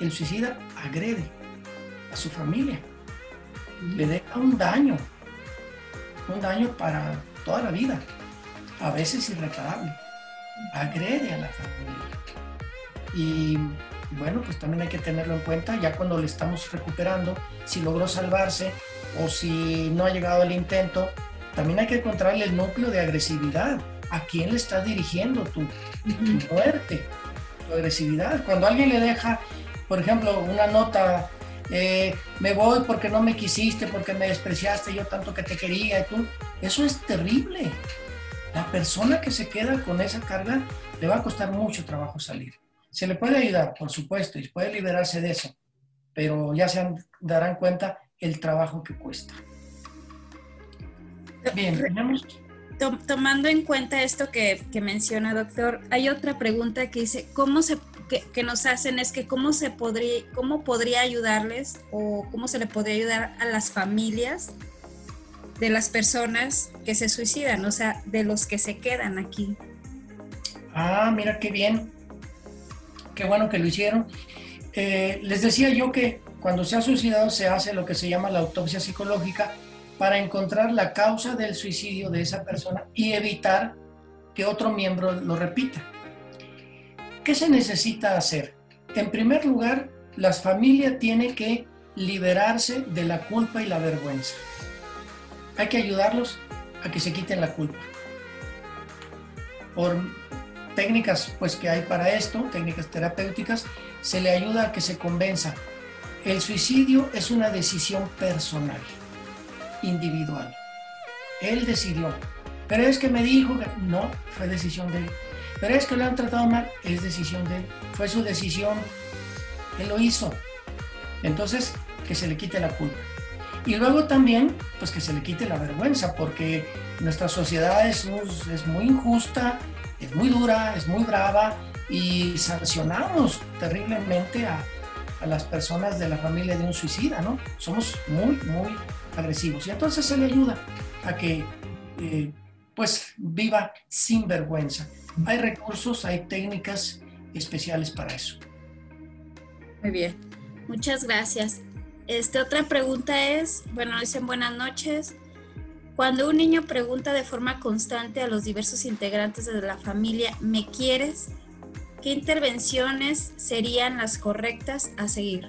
El suicida agrede a su familia, le deja un daño, un daño para toda la vida, a veces irreparable, agrede a la familia. Y bueno, pues también hay que tenerlo en cuenta ya cuando le estamos recuperando, si logró salvarse o si no ha llegado al intento, también hay que encontrarle el núcleo de agresividad. ¿A quién le estás dirigiendo tu, tu muerte, tu agresividad? Cuando alguien le deja, por ejemplo, una nota, eh, me voy porque no me quisiste, porque me despreciaste, yo tanto que te quería, y tú, eso es terrible. La persona que se queda con esa carga le va a costar mucho trabajo salir. Se le puede ayudar, por supuesto, y puede liberarse de eso, pero ya se darán cuenta el trabajo que cuesta. Bien, tenemos... Tomando en cuenta esto que, que, menciona, doctor, hay otra pregunta que dice, ¿cómo se, que, nos hacen es que cómo se podría, cómo podría ayudarles o cómo se le podría ayudar a las familias de las personas que se suicidan, o sea, de los que se quedan aquí. Ah, mira qué bien. Qué bueno que lo hicieron. Eh, les decía yo que cuando se ha suicidado se hace lo que se llama la autopsia psicológica para encontrar la causa del suicidio de esa persona y evitar que otro miembro lo repita. ¿Qué se necesita hacer? En primer lugar, la familia tiene que liberarse de la culpa y la vergüenza. Hay que ayudarlos a que se quiten la culpa. Por técnicas pues que hay para esto, técnicas terapéuticas, se le ayuda a que se convenza. El suicidio es una decisión personal, individual. Él decidió. Pero es que me dijo que no, fue decisión de él. Pero es que lo han tratado mal, es decisión de él. Fue su decisión. Él lo hizo. Entonces, que se le quite la culpa. Y luego también, pues que se le quite la vergüenza, porque nuestra sociedad es, muy injusta, es muy dura, es muy brava y sancionamos terriblemente a, a, las personas de la familia de un suicida, ¿no? Somos muy, muy agresivos. Y entonces se le ayuda a que, eh, pues, viva sin vergüenza. Hay recursos, hay técnicas especiales para eso. Muy bien, muchas gracias. Este, otra pregunta es, bueno, dicen buenas noches. Cuando un niño pregunta de forma constante a los diversos integrantes de la familia, ¿me quieres? ¿Qué intervenciones serían las correctas a seguir?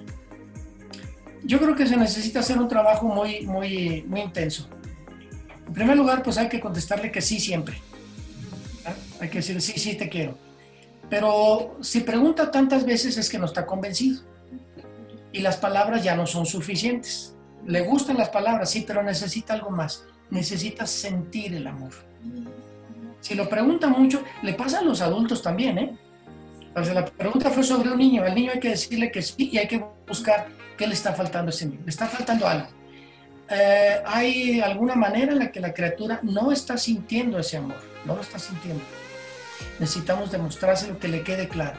Yo creo que se necesita hacer un trabajo muy, muy, muy intenso. En primer lugar, pues hay que contestarle que sí siempre. Hay que decir, sí, sí, te quiero. Pero si pregunta tantas veces es que no está convencido. Y las palabras ya no son suficientes. Le gustan las palabras, sí, pero necesita algo más necesitas sentir el amor. Si lo pregunta mucho, le pasa a los adultos también, ¿eh? la pregunta fue sobre un niño. Al niño hay que decirle que sí y hay que buscar qué le está faltando a ese niño. Le está faltando algo. Eh, hay alguna manera en la que la criatura no está sintiendo ese amor, no lo está sintiendo. Necesitamos demostrárselo que le quede claro.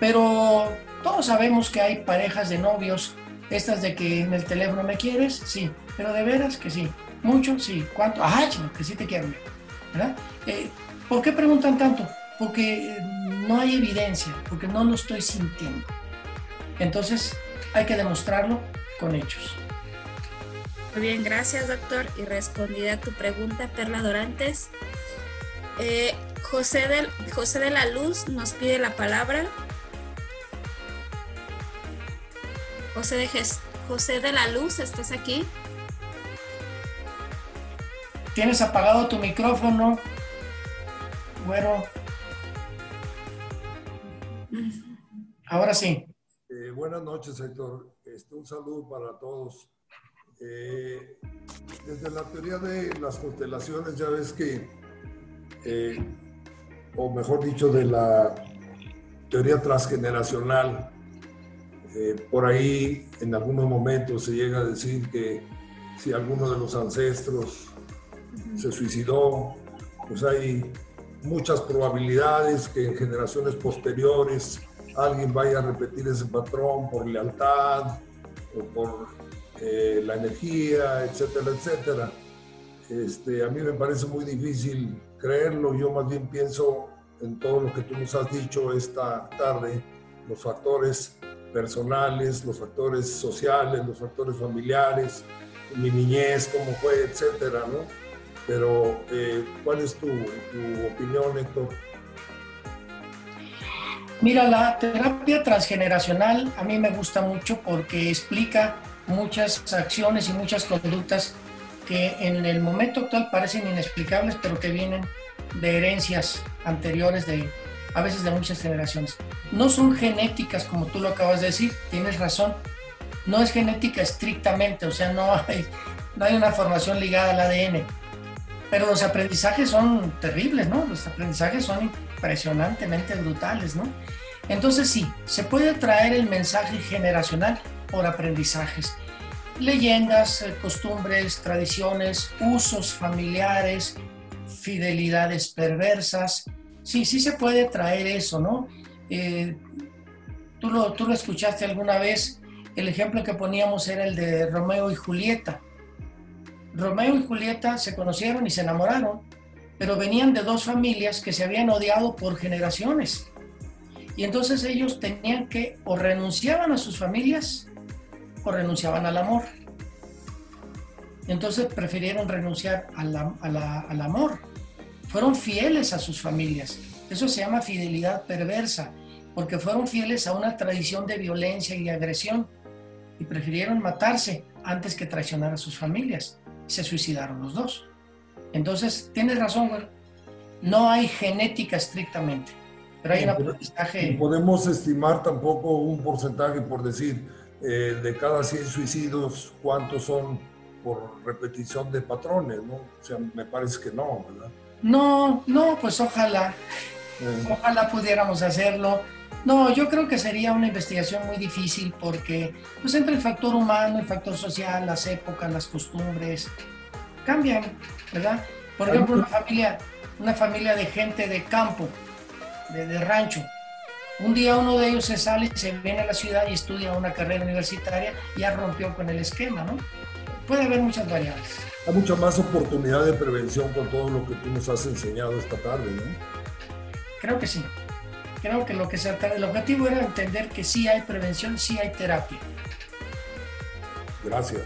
Pero todos sabemos que hay parejas de novios, estas de que en el teléfono me quieres, sí, pero de veras que sí. ¿Mucho? Sí. ¿Cuánto? Ah, que sí te quiero. ¿Verdad? Eh, ¿Por qué preguntan tanto? Porque eh, no hay evidencia, porque no lo estoy sintiendo. Entonces hay que demostrarlo con hechos. Muy bien, gracias doctor. Y respondida a tu pregunta, Perla Dorantes. Eh, José, de, José de la Luz nos pide la palabra. José de, José de la Luz, ¿estás aquí? Tienes apagado tu micrófono, bueno. Ahora sí. Eh, buenas noches, Héctor. Este, un saludo para todos. Eh, desde la teoría de las constelaciones, ya ves que, eh, o mejor dicho, de la teoría transgeneracional, por ahí en algunos momentos se llega a decir que si alguno de los ancestros se suicidó, pues hay muchas probabilidades que en generaciones posteriores alguien vaya a repetir ese patrón por lealtad o por eh, la energía, etcétera, etcétera. Este, a mí me parece muy difícil creerlo, yo más bien pienso en todo lo que tú nos has dicho esta tarde, los factores personales, los factores sociales, los factores familiares, mi niñez, cómo fue, etcétera, ¿no? Pero, eh, ¿cuál es tu, opinión, Héctor? Mira, la terapia transgeneracional a mí me gusta mucho porque explica muchas acciones y muchas conductas que en el momento actual parecen inexplicables, pero que vienen de herencias anteriores de a veces de muchas generaciones. No son genéticas como tú lo acabas de decir, tienes razón. No es genética estrictamente, o sea, no hay, no hay una formación ligada al ADN pero los aprendizajes son terribles, ¿no? Los aprendizajes son impresionantemente brutales, ¿no? Entonces sí, se puede traer el mensaje generacional por aprendizajes. Leyendas, eh, costumbres, tradiciones, usos familiares, fidelidades perversas. Sí, sí se puede traer eso, ¿no? Eh, tú, lo, tú lo escuchaste alguna vez, el ejemplo que poníamos era el de Romeo y Julieta. Romeo y Julieta se conocieron y se enamoraron, pero venían de dos familias que se habían odiado por generaciones. Y entonces ellos tenían que o renunciaban a sus familias renunciaban al amor. Entonces prefirieron renunciar al amor. Fueron fieles a sus familias. Eso se llama fidelidad perversa, porque fueron fieles a una tradición de violencia y agresión y prefirieron matarse antes que traicionar a sus familias. Se suicidaron los dos. Entonces, tienes razón, güey. No hay genética estrictamente, pero hay un aprendizaje. Podemos estimar tampoco un porcentaje, por decir, eh, de cada 100 suicidios, cuántos son por repetición de patrones, ¿no? O sea, me parece que no, ¿verdad? No, no, pues ojalá. Ojalá pudiéramos hacerlo. No, yo creo que sería una investigación muy difícil porque pues entre el factor humano, el factor social, las épocas, las costumbres, cambian, ¿verdad? Por ejemplo, una familia, una familia de gente de campo, de, rancho. Un día uno de ellos se sale, se viene a la ciudad y estudia una carrera universitaria y ya rompió con el esquema, ¿no? Puede haber muchas variables. Hay mucha más oportunidad de prevención con todo lo que tú nos has enseñado esta tarde, ¿no? Creo que sí. Creo que lo que se el objetivo era entender que sí hay prevención, sí hay terapia. Gracias.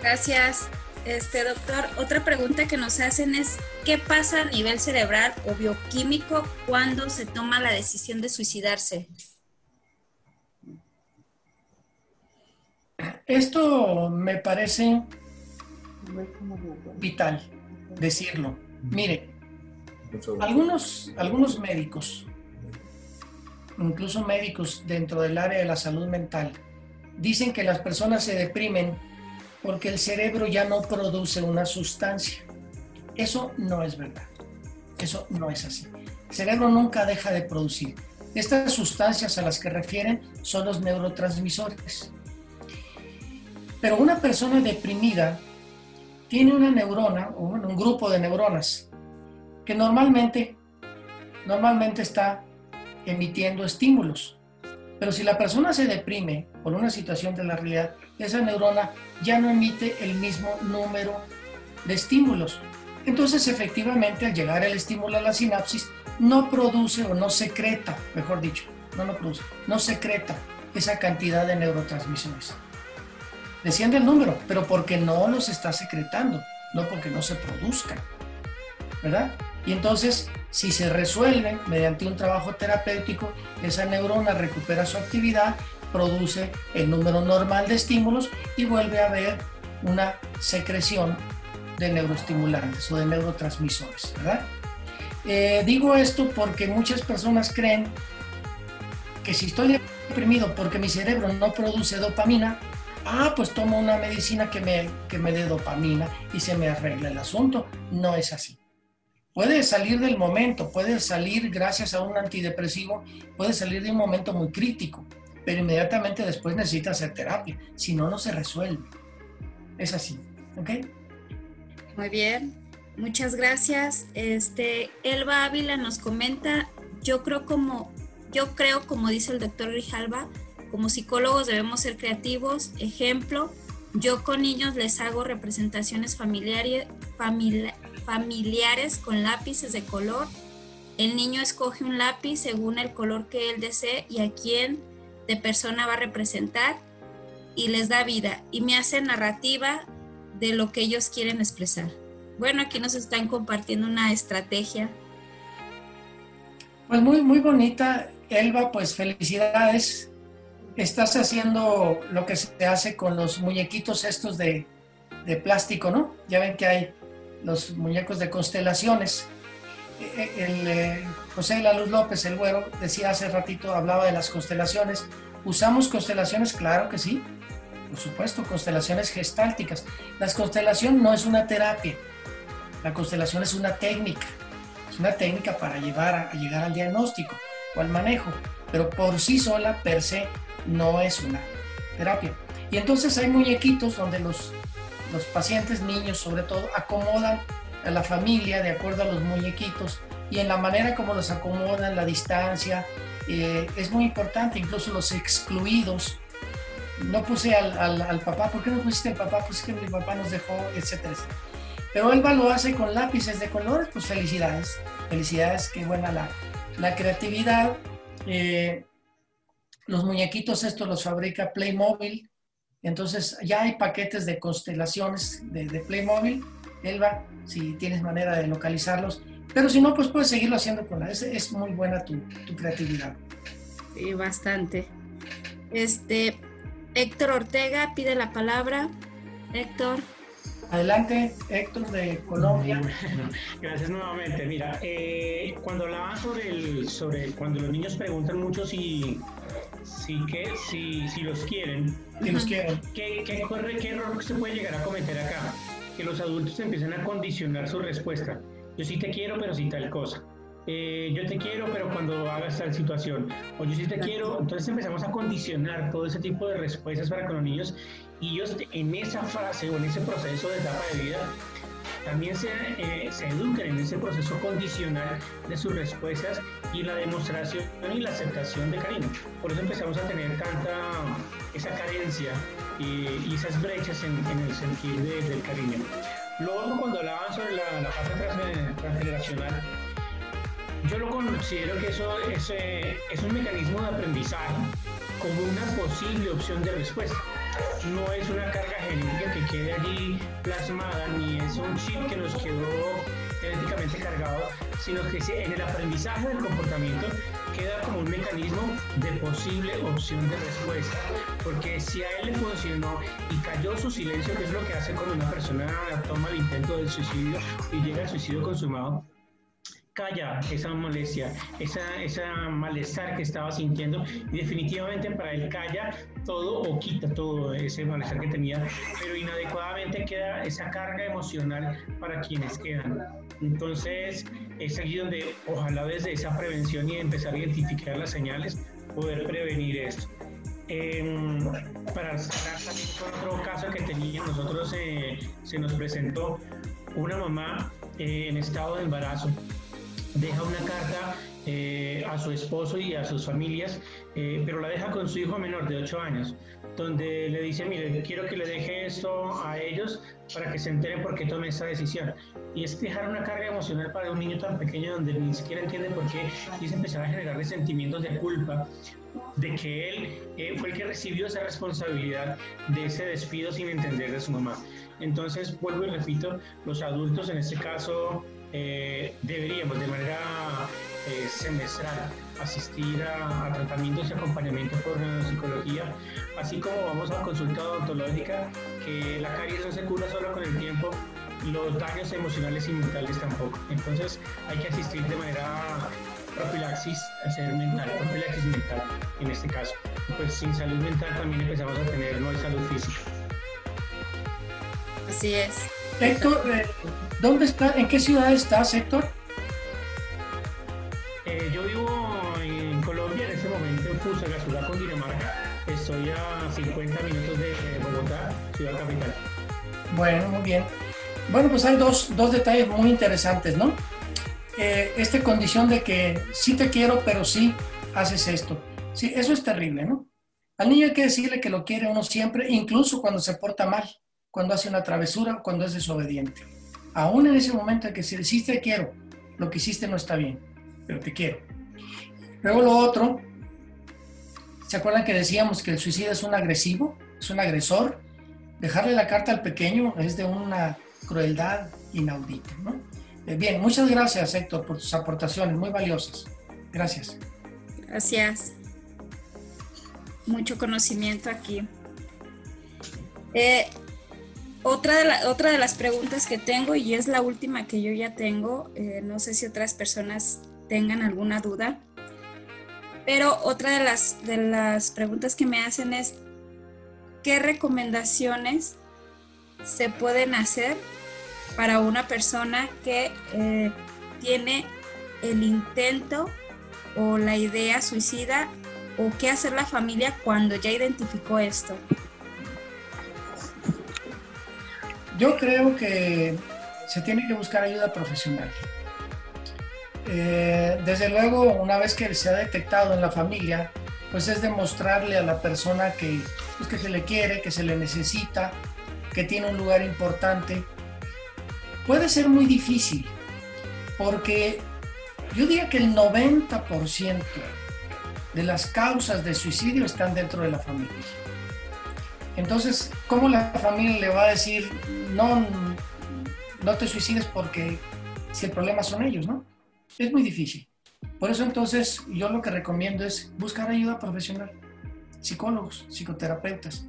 Gracias. Este doctor, otra pregunta que nos hacen es ¿qué pasa a nivel cerebral o bioquímico cuando se toma la decisión de suicidarse? Esto me parece vital decirlo. Mire, algunos, algunos médicos, incluso médicos dentro del área de la salud mental, dicen que las personas se deprimen porque el cerebro ya no produce una sustancia. Eso no es verdad. Eso no es así. El cerebro nunca deja de producir. Estas sustancias a las que refieren son los neurotransmisores. Pero una persona deprimida tiene una neurona, o un grupo de neuronas, que normalmente, normalmente está emitiendo estímulos. Pero si la persona se deprime por una situación de la realidad, esa neurona ya no emite el mismo número de estímulos. Entonces, efectivamente, al llegar el estímulo a la sinapsis, no produce o no secreta, mejor dicho, no lo produce, no secreta esa cantidad de neurotransmisores. Desciende el número, pero porque no los está secretando, no porque no se produzcan. ¿Verdad? Y entonces, si se resuelve mediante un trabajo terapéutico, esa neurona recupera su actividad, produce el número normal de estímulos y vuelve a haber una secreción de neuroestimulantes o de neurotransmisores, ¿verdad? Eh, digo esto porque muchas personas creen que si estoy deprimido porque mi cerebro no produce dopamina, ah, pues tomo una medicina que me, que me dé dopamina y se me arregla el asunto. No es así. Puede salir del momento, puede salir gracias a un antidepresivo, puede salir de un momento muy crítico, pero inmediatamente después necesita hacer terapia, si no, no se resuelve. Es así, ¿ok? Muy bien, muchas gracias. Este, Elba Ávila nos comenta, yo creo como, yo creo como dice el doctor Rijalba, como psicólogos debemos ser creativos. Ejemplo, yo con niños les hago representaciones familiares, familiares con lápices de color. El niño escoge un lápiz según el color que él desee y a quién de persona va a representar y les da vida y me hace narrativa de lo que ellos quieren expresar. Bueno, aquí nos están compartiendo una estrategia. Pues muy, muy bonita, Elba, pues felicidades. Estás haciendo lo que se hace con los muñequitos estos de, de plástico, ¿no? Ya ven que hay los muñecos de constelaciones. Eh, José de la Luz López, el güero, decía hace ratito, hablaba de las constelaciones. ¿Usamos constelaciones? Claro que sí. Por supuesto, constelaciones gestálticas. La constelación no es una terapia. La constelación es una técnica. Es una técnica para llevar a, llegar al diagnóstico o al manejo. Pero por sí sola, per se, no es una terapia. Y entonces hay muñequitos donde los los pacientes, niños sobre todo, acomodan a la familia de acuerdo a los muñequitos y en la manera como los acomodan, la distancia, eh, es muy importante, incluso los excluidos. No puse al, al, papá, ¿por qué no pusiste al papá? Pues que mi papá nos dejó, etcétera, Pero Elba lo hace con lápices de colores, pues felicidades, felicidades, qué buena la, la creatividad. Eh, los muñequitos estos los fabrica Playmobil, entonces ya hay paquetes de constelaciones de, de Playmobil, Elba, si tienes manera de localizarlos, pero si no, pues puedes seguirlo haciendo con la. Es, es muy buena tu, tu creatividad. Sí, bastante. Este, Héctor Ortega pide la palabra. Héctor. Adelante, Héctor de Colombia. gracias nuevamente. Mira, eh, cuando hablaban sobre, el, sobre cuando los niños preguntan mucho si, si, que, si, si los quieren, si los quieren. ¿qué, qué, qué error se puede llegar a cometer acá? Que los adultos empiecen a condicionar su respuesta. Yo sí te quiero, pero sin tal cosa. Eh, yo te quiero, pero cuando hagas tal situación, o yo sí te quiero, entonces empezamos a condicionar todo ese tipo de respuestas para con los niños. Y ellos en esa fase o en ese proceso de etapa de vida también se, eh, se educan en ese proceso condicional de sus respuestas y la demostración y la aceptación de cariño. Por eso empezamos a tener tanta esa carencia y, esas brechas en, el sentir del cariño. Luego, cuando hablaban sobre la, la fase transgeneracional, yo lo considero que eso es, es un mecanismo de aprendizaje como una posible opción de respuesta. No es una carga genética que quede allí plasmada, ni es un chip que nos quedó genéticamente cargado, sino que en el aprendizaje del comportamiento queda como un mecanismo de posible opción de respuesta. Porque si a él le funcionó y cayó su silencio, que es lo que hace cuando una persona toma el intento del suicidio y llega al suicidio consumado, calla esa molestia, esa, esa malestar que estaba sintiendo y definitivamente para él calla todo o quita todo ese malestar que tenía, pero inadecuadamente queda esa carga emocional para quienes quedan. Entonces es aquí donde ojalá desde esa prevención y empezar a identificar las señales, poder prevenir esto. Em, para cerrar también con otro caso que teníamos, nosotros eh, se nos presentó una mamá eh, en estado de embarazo deja una carta eh, a su esposo y a sus familias, eh, pero la deja con su hijo menor de 8 años, donde le dice, mire, quiero que le deje esto a ellos para que se enteren por qué tomé esta decisión. Y es dejar una carga emocional para un niño tan pequeño donde ni siquiera entiende por qué y se empezar a generar sentimientos de culpa de que él eh, fue el que recibió esa responsabilidad de ese despido sin entender de su mamá. Entonces, vuelvo y repito, los adultos en este caso eh, deberíamos de manera eh, semestral asistir a, tratamientos y acompañamiento por psicología, así como vamos a consulta odontológica, que la caries no se cura solo con el tiempo, los daños emocionales y mentales tampoco. Entonces hay que asistir de manera profilaxis, hacer mental, profilaxis mental en este caso. Pues sin salud mental también empezamos a tener no hay salud física. Así es. Eh, ¿dónde está, en qué ciudad estás, Héctor? Eh, yo vivo en Colombia en este momento, en Fusagasugá, con Dinamarca. Estoy a 50 minutos de Bogotá, ciudad capital. Bueno, muy bien. Bueno, pues hay dos, dos detalles muy interesantes, ¿no? Eh, esta condición de que sí te quiero, pero sí haces esto. Sí, eso es terrible, ¿no? Al niño hay que decirle que lo quiere uno siempre, incluso cuando se porta mal cuando hace una travesura, cuando es desobediente. Aún en ese momento en que si decís te quiero, lo que hiciste no está bien, pero te quiero. Luego lo otro, ¿se acuerdan que decíamos que el suicida es un agresivo, es un agresor? Dejarle la carta al pequeño es de una crueldad inaudita, ¿no? Eh, bien, muchas gracias Héctor por tus aportaciones, muy valiosas. Gracias. Gracias. Mucho conocimiento aquí. Eh, otra de, las preguntas que tengo, y es la última que yo ya tengo, eh, no sé si otras personas tengan alguna duda, pero otra de las, de las preguntas que me hacen es, ¿qué recomendaciones se pueden hacer para una persona que eh, tiene el intento o la idea suicida o qué hacer la familia cuando ya identificó esto? Yo creo que se tiene que buscar ayuda profesional. eh, desde luego, una vez que se ha detectado en la familia, pues es demostrarle a la persona que, pues que se le quiere, que se le necesita, que tiene un lugar importante. Puede ser muy difícil, porque yo diría que el 90% de las causas de suicidio están dentro de la familia. Entonces, ¿cómo la familia le va a decir, no, no te suicides porque si el problema son ellos, ¿no? Es muy difícil. Por eso entonces yo lo que recomiendo es buscar ayuda profesional, psicólogos, psicoterapeutas.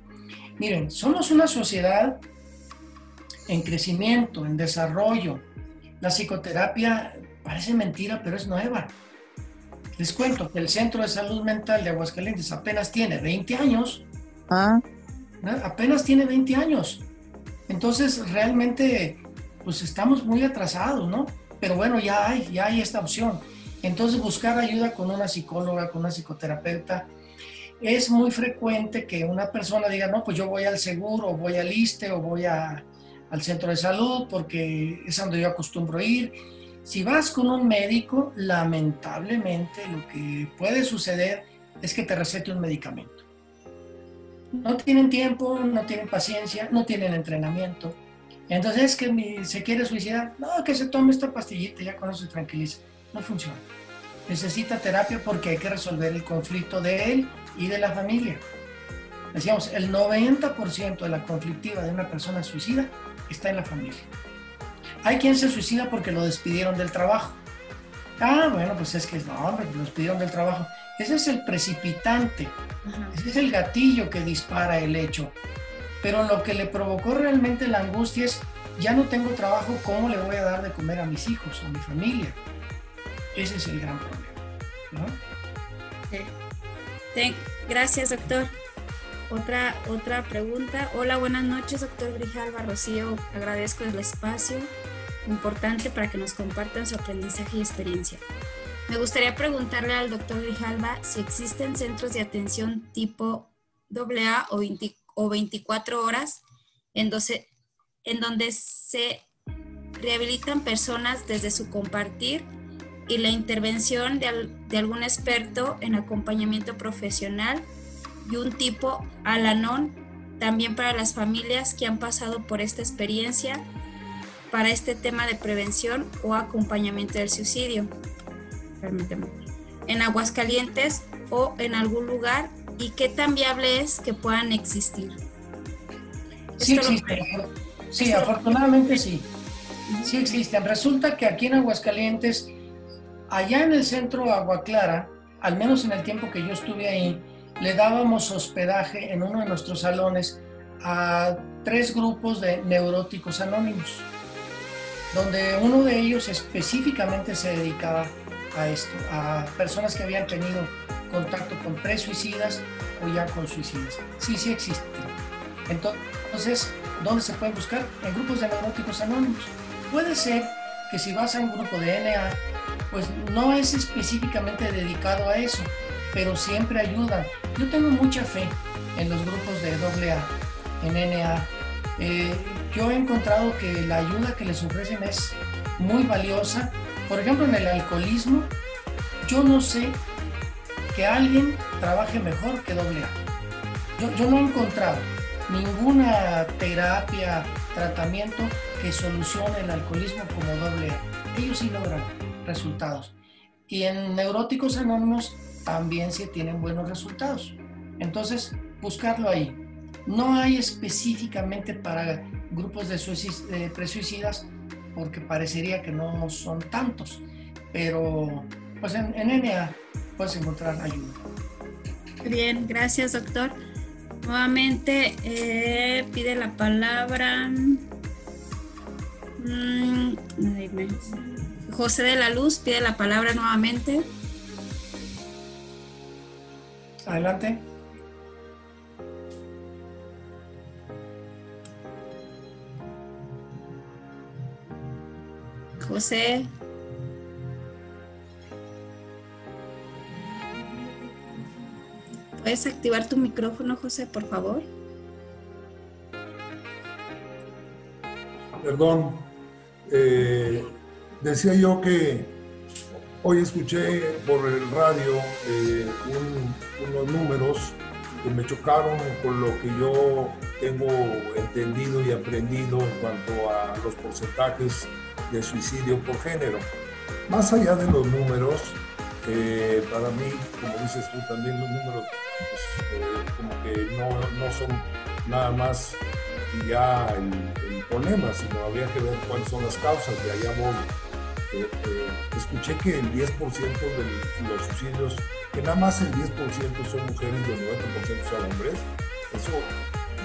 Miren, somos una sociedad en crecimiento, en desarrollo. La psicoterapia parece mentira, pero es nueva. Les cuento que el Centro de Salud Mental de Aguascalientes apenas tiene 20 años. Ah. Apenas tiene 20 años. Entonces, realmente, pues estamos muy atrasados, ¿no? Pero bueno, ya hay, ya hay esta opción. Entonces, buscar ayuda con una psicóloga, con una psicoterapeuta. Es muy frecuente que una persona diga, no, pues yo voy al seguro, o voy al ISTE, o voy al centro de salud, porque es donde yo acostumbro ir. Si vas con un médico, lamentablemente lo que puede suceder es que te recete un medicamento. No tienen tiempo, no tienen paciencia, no tienen entrenamiento. Entonces, es que se quiere suicidar, no, que se tome esta pastillita, ya con eso se tranquiliza no funciona. Necesita terapia porque hay que resolver el conflicto de él y de la familia. Decíamos, el 90% de la conflictiva de una persona suicida está en la familia. Hay quien se suicida porque lo despidieron del trabajo. Ah, bueno, pues es que no, hombre, lo despidieron del trabajo. Ese es el precipitante, ese es el gatillo que dispara el hecho. Pero lo que le provocó realmente la angustia es, ya no tengo trabajo, ¿cómo le voy a dar de comer a mis hijos, a mi familia? Ese es el gran problema. Gracias, doctor. Otra, otra pregunta. Hola, buenas noches, doctor Grijalva Rocío. Agradezco el espacio importante para que nos compartan su aprendizaje y experiencia. Me gustaría preguntarle al doctor Grijalva si existen centros de atención tipo AA o, o 24 horas en, en donde se rehabilitan personas desde su compartir y la intervención de, algún experto en acompañamiento profesional y un tipo Alanon también para las familias que han pasado por esta experiencia para este tema de prevención o acompañamiento del suicidio. Permíteme. En Aguascalientes o en algún lugar y qué tan viable es que puedan existir. Sí, sí, afortunadamente sí. Sí existen. Resulta que aquí en Aguascalientes Allá en el centro Agua Clara, al menos en el tiempo que yo estuve ahí, le dábamos hospedaje en uno de nuestros salones a tres grupos de neuróticos anónimos, donde uno de ellos específicamente se dedicaba a esto, a personas que habían tenido contacto con presuicidas o ya con suicidas. Sí, sí existen. Entonces, ¿dónde se puede buscar? En grupos de neuróticos anónimos. Puede ser que si vas a un grupo de NA pues no es específicamente dedicado a eso, pero siempre ayudan. Yo tengo mucha fe en los grupos de AA, en NA. Eh, yo he encontrado que la ayuda que les ofrecen es muy valiosa. Por ejemplo, en el alcoholismo, yo no sé que alguien trabaje mejor que AA. Yo, yo no he encontrado ninguna terapia, tratamiento que solucione el alcoholismo como AA. Ellos sí logran resultados. Y en neuróticos anónimos también se tienen buenos resultados. Entonces, buscarlo ahí. No hay específicamente para grupos de, de presuicidas porque parecería que no son tantos, pero pues en, en NA puedes encontrar ayuda. Bien, gracias doctor. Nuevamente eh, pide la palabra. Mm, José de la Luz pide la palabra nuevamente. Adelante. José. ¿Puedes activar tu micrófono, José, por favor? Perdón. Eh, decía yo que Hoy escuché por el radio eh, unos números que me chocaron con lo que yo tengo entendido y aprendido en cuanto a los porcentajes de suicidio por género. Más allá de los números, eh, para mí, como dices tú, también los números pues, eh, como que no, no, son nada más ya el, problema, sino habría que ver cuáles son las causas de allá voy. Eh, escuché que el 10% de los suicidios que nada más el 10% son mujeres y el 90% son hombres. Eso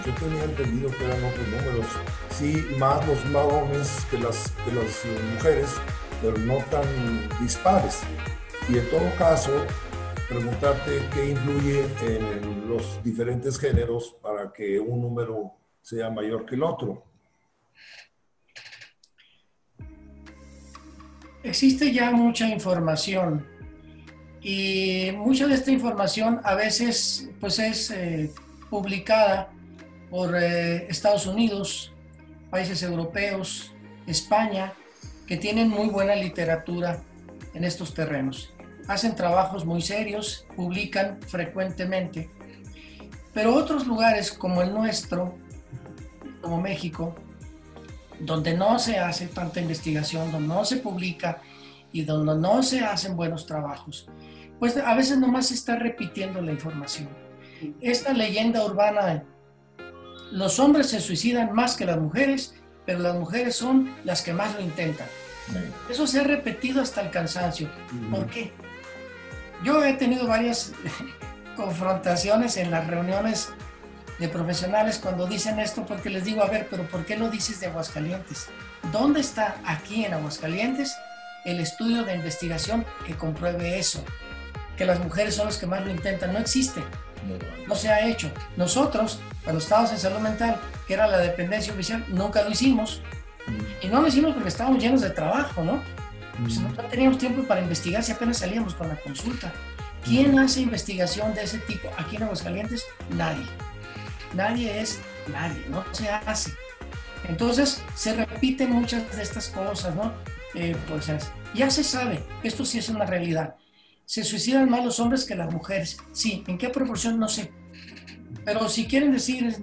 yo tenía entendido que eran otros números. Sí, más los varones que las, que las mujeres, pero no tan dispares. Y en todo caso, preguntarte qué influye en los diferentes géneros para que un número sea mayor que el otro. Existe ya mucha información y mucha de esta información a veces pues es eh, publicada por eh, Estados Unidos, países europeos, España, que tienen muy buena literatura en estos terrenos. Hacen trabajos muy serios, publican frecuentemente, pero otros lugares como el nuestro, como México, donde no se hace tanta investigación, donde no se publica y donde no se hacen buenos trabajos, pues a veces nomás se está repitiendo la información. Esta leyenda urbana, los hombres se suicidan más que las mujeres, pero las mujeres son las que más lo intentan. Eso se ha repetido hasta el cansancio. ¿Por qué? Yo he tenido varias confrontaciones en las reuniones de profesionales cuando dicen esto porque les digo, a ver, pero ¿por qué no dices de Aguascalientes? ¿Dónde está aquí en Aguascalientes el estudio de investigación que compruebe eso? que las mujeres son las que más lo intentan. No existe. No se ha hecho. Nosotros, cuando estábamos en salud mental, que era la dependencia oficial, nunca lo hicimos. Mm. Y no lo hicimos porque estábamos llenos de trabajo, ¿no? Pues no teníamos tiempo para investigar si apenas salíamos con la consulta. ¿Quién mm. hace investigación de ese tipo aquí en Aguascalientes? Nadie. Nadie es nadie, no se hace. Entonces se repiten muchas de estas cosas, ¿no? Eh, pues ya se sabe, esto sí es una realidad se suicidan más los hombres que las mujeres. Sí, ¿en qué proporción? No sé. Pero si quieren decir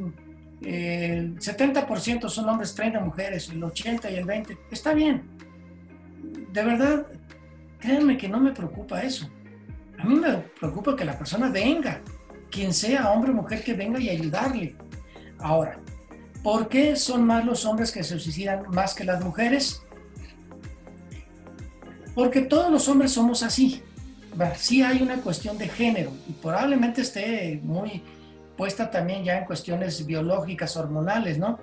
el 70% son hombres, 30 mujeres, el 80 y el 20, está bien. De verdad, créanme que no me preocupa eso. A mí me preocupa que la persona venga, quien sea, hombre o mujer, que venga y ayudarle. Ahora, ¿por qué son más los hombres que se suicidan más que las mujeres? Porque todos los hombres somos así sí hay una cuestión de género y probablemente esté muy puesta también ya en cuestiones biológicas, hormonales, ¿no?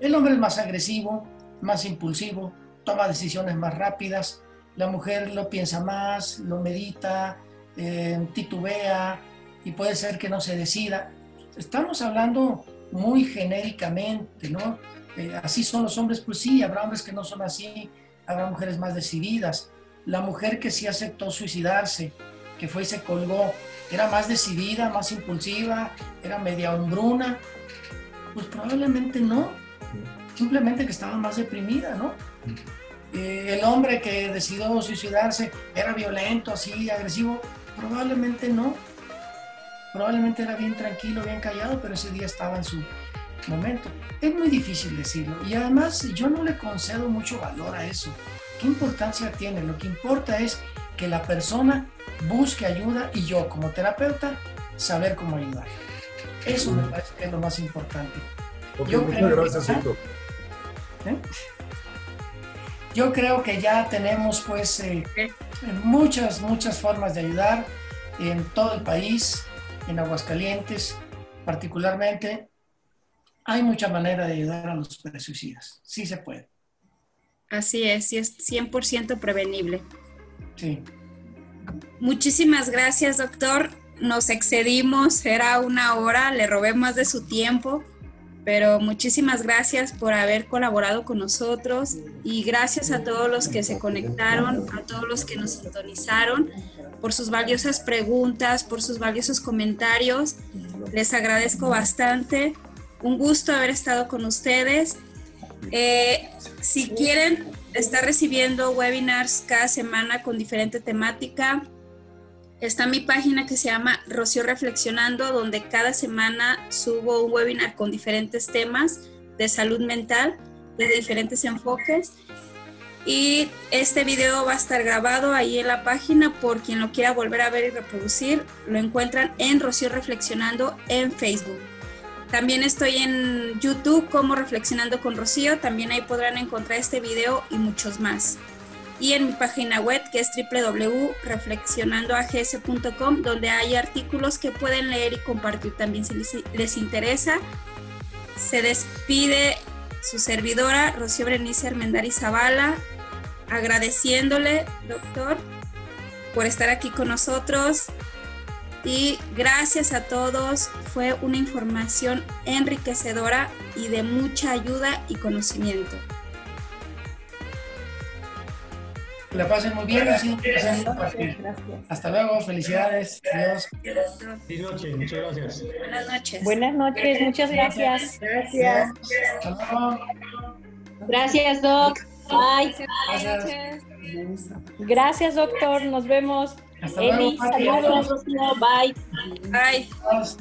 El hombre es más agresivo, más impulsivo, toma decisiones más rápidas, la mujer lo piensa más, lo medita, eh, titubea y puede ser que no se decida. Estamos hablando muy genéricamente, ¿no? Eh, así son los hombres, pues sí, habrá hombres que no son así, habrá mujeres más decididas, la mujer que sí aceptó suicidarse, que fue y se colgó, era más decidida, más impulsiva, era media hombruna, pues probablemente no, simplemente que estaba más deprimida, ¿no? Eh, el hombre que decidió suicidarse era violento, así, agresivo, probablemente no, probablemente era bien tranquilo, bien callado, pero ese día estaba en su momento. Es muy difícil decirlo y además yo no le concedo mucho valor a eso. ¿Qué importancia tiene? Lo que importa es que la persona busque ayuda y yo como terapeuta saber cómo ayudar. Eso me parece que es lo más importante. yo creo gracias, que ya, ¿eh? Yo creo que ya tenemos pues eh, muchas, muchas formas de ayudar en todo el país, en Aguascalientes particularmente. Hay mucha manera de ayudar a los suicidas. Sí se puede. Así es, y es 100% prevenible. Sí. Muchísimas gracias, doctor. Nos excedimos, era una hora, le robé más de su tiempo, pero muchísimas gracias por haber colaborado con nosotros y gracias a todos los que se conectaron, a todos los que nos sintonizaron, por sus valiosas preguntas, por sus valiosos comentarios. Les agradezco bastante. Un gusto haber estado con ustedes. Eh, si quieren está recibiendo webinars cada semana con diferente temática. Está mi página que se llama Rocío Reflexionando, donde cada semana subo un webinar con diferentes temas de salud mental, desde diferentes enfoques. Y este video va a estar grabado ahí en la página por quien lo quiera volver a ver y reproducir. Lo encuentran en Rocío Reflexionando en Facebook. También estoy en YouTube como Reflexionando con Rocío. También ahí podrán encontrar este video y muchos más. Y en mi página web que es www.reflexionandoags.com donde hay artículos que pueden leer y compartir también si les, interesa. Se despide su servidora Rocío Berenice Armendari Zavala, agradeciéndole, doctor, por estar aquí con nosotros y gracias a todos. Fue una información enriquecedora y de mucha ayuda y conocimiento. la pasen muy bien. Hasta luego, felicidades. Adiós. Buenas noches, muchas gracias. Buenas noches. Buenas noches, muchas gracias. Gracias. Gracias, Doc. Bye. Gracias. Gracias, doctor. Nos vemos. Hasta Eli, luego. saludos. Bye. Bye. Adiós.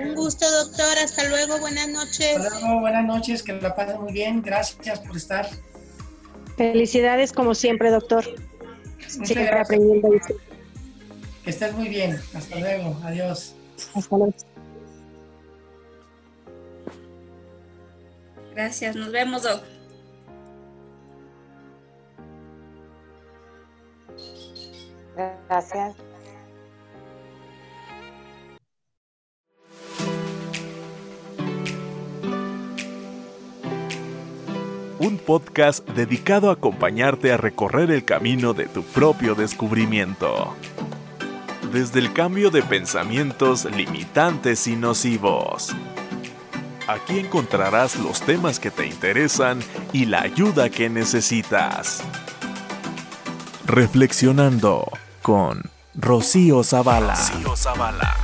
Un gusto, doctor. Hasta luego. Buenas noches. Hasta luego, buenas noches, que la pasen muy bien. Gracias por estar. Felicidades como siempre, doctor. Muchas Siempre gracias. aprendiendo. Que estés muy bien. Hasta luego. Adiós. Hasta luego. Gracias. Nos vemos, Doc. Gracias. Un podcast dedicado a acompañarte a recorrer el camino de tu propio descubrimiento. Desde el cambio de pensamientos limitantes y nocivos. Aquí encontrarás los temas que te interesan y la ayuda que necesitas. Reflexionando con Rocío Zavala. Zavala.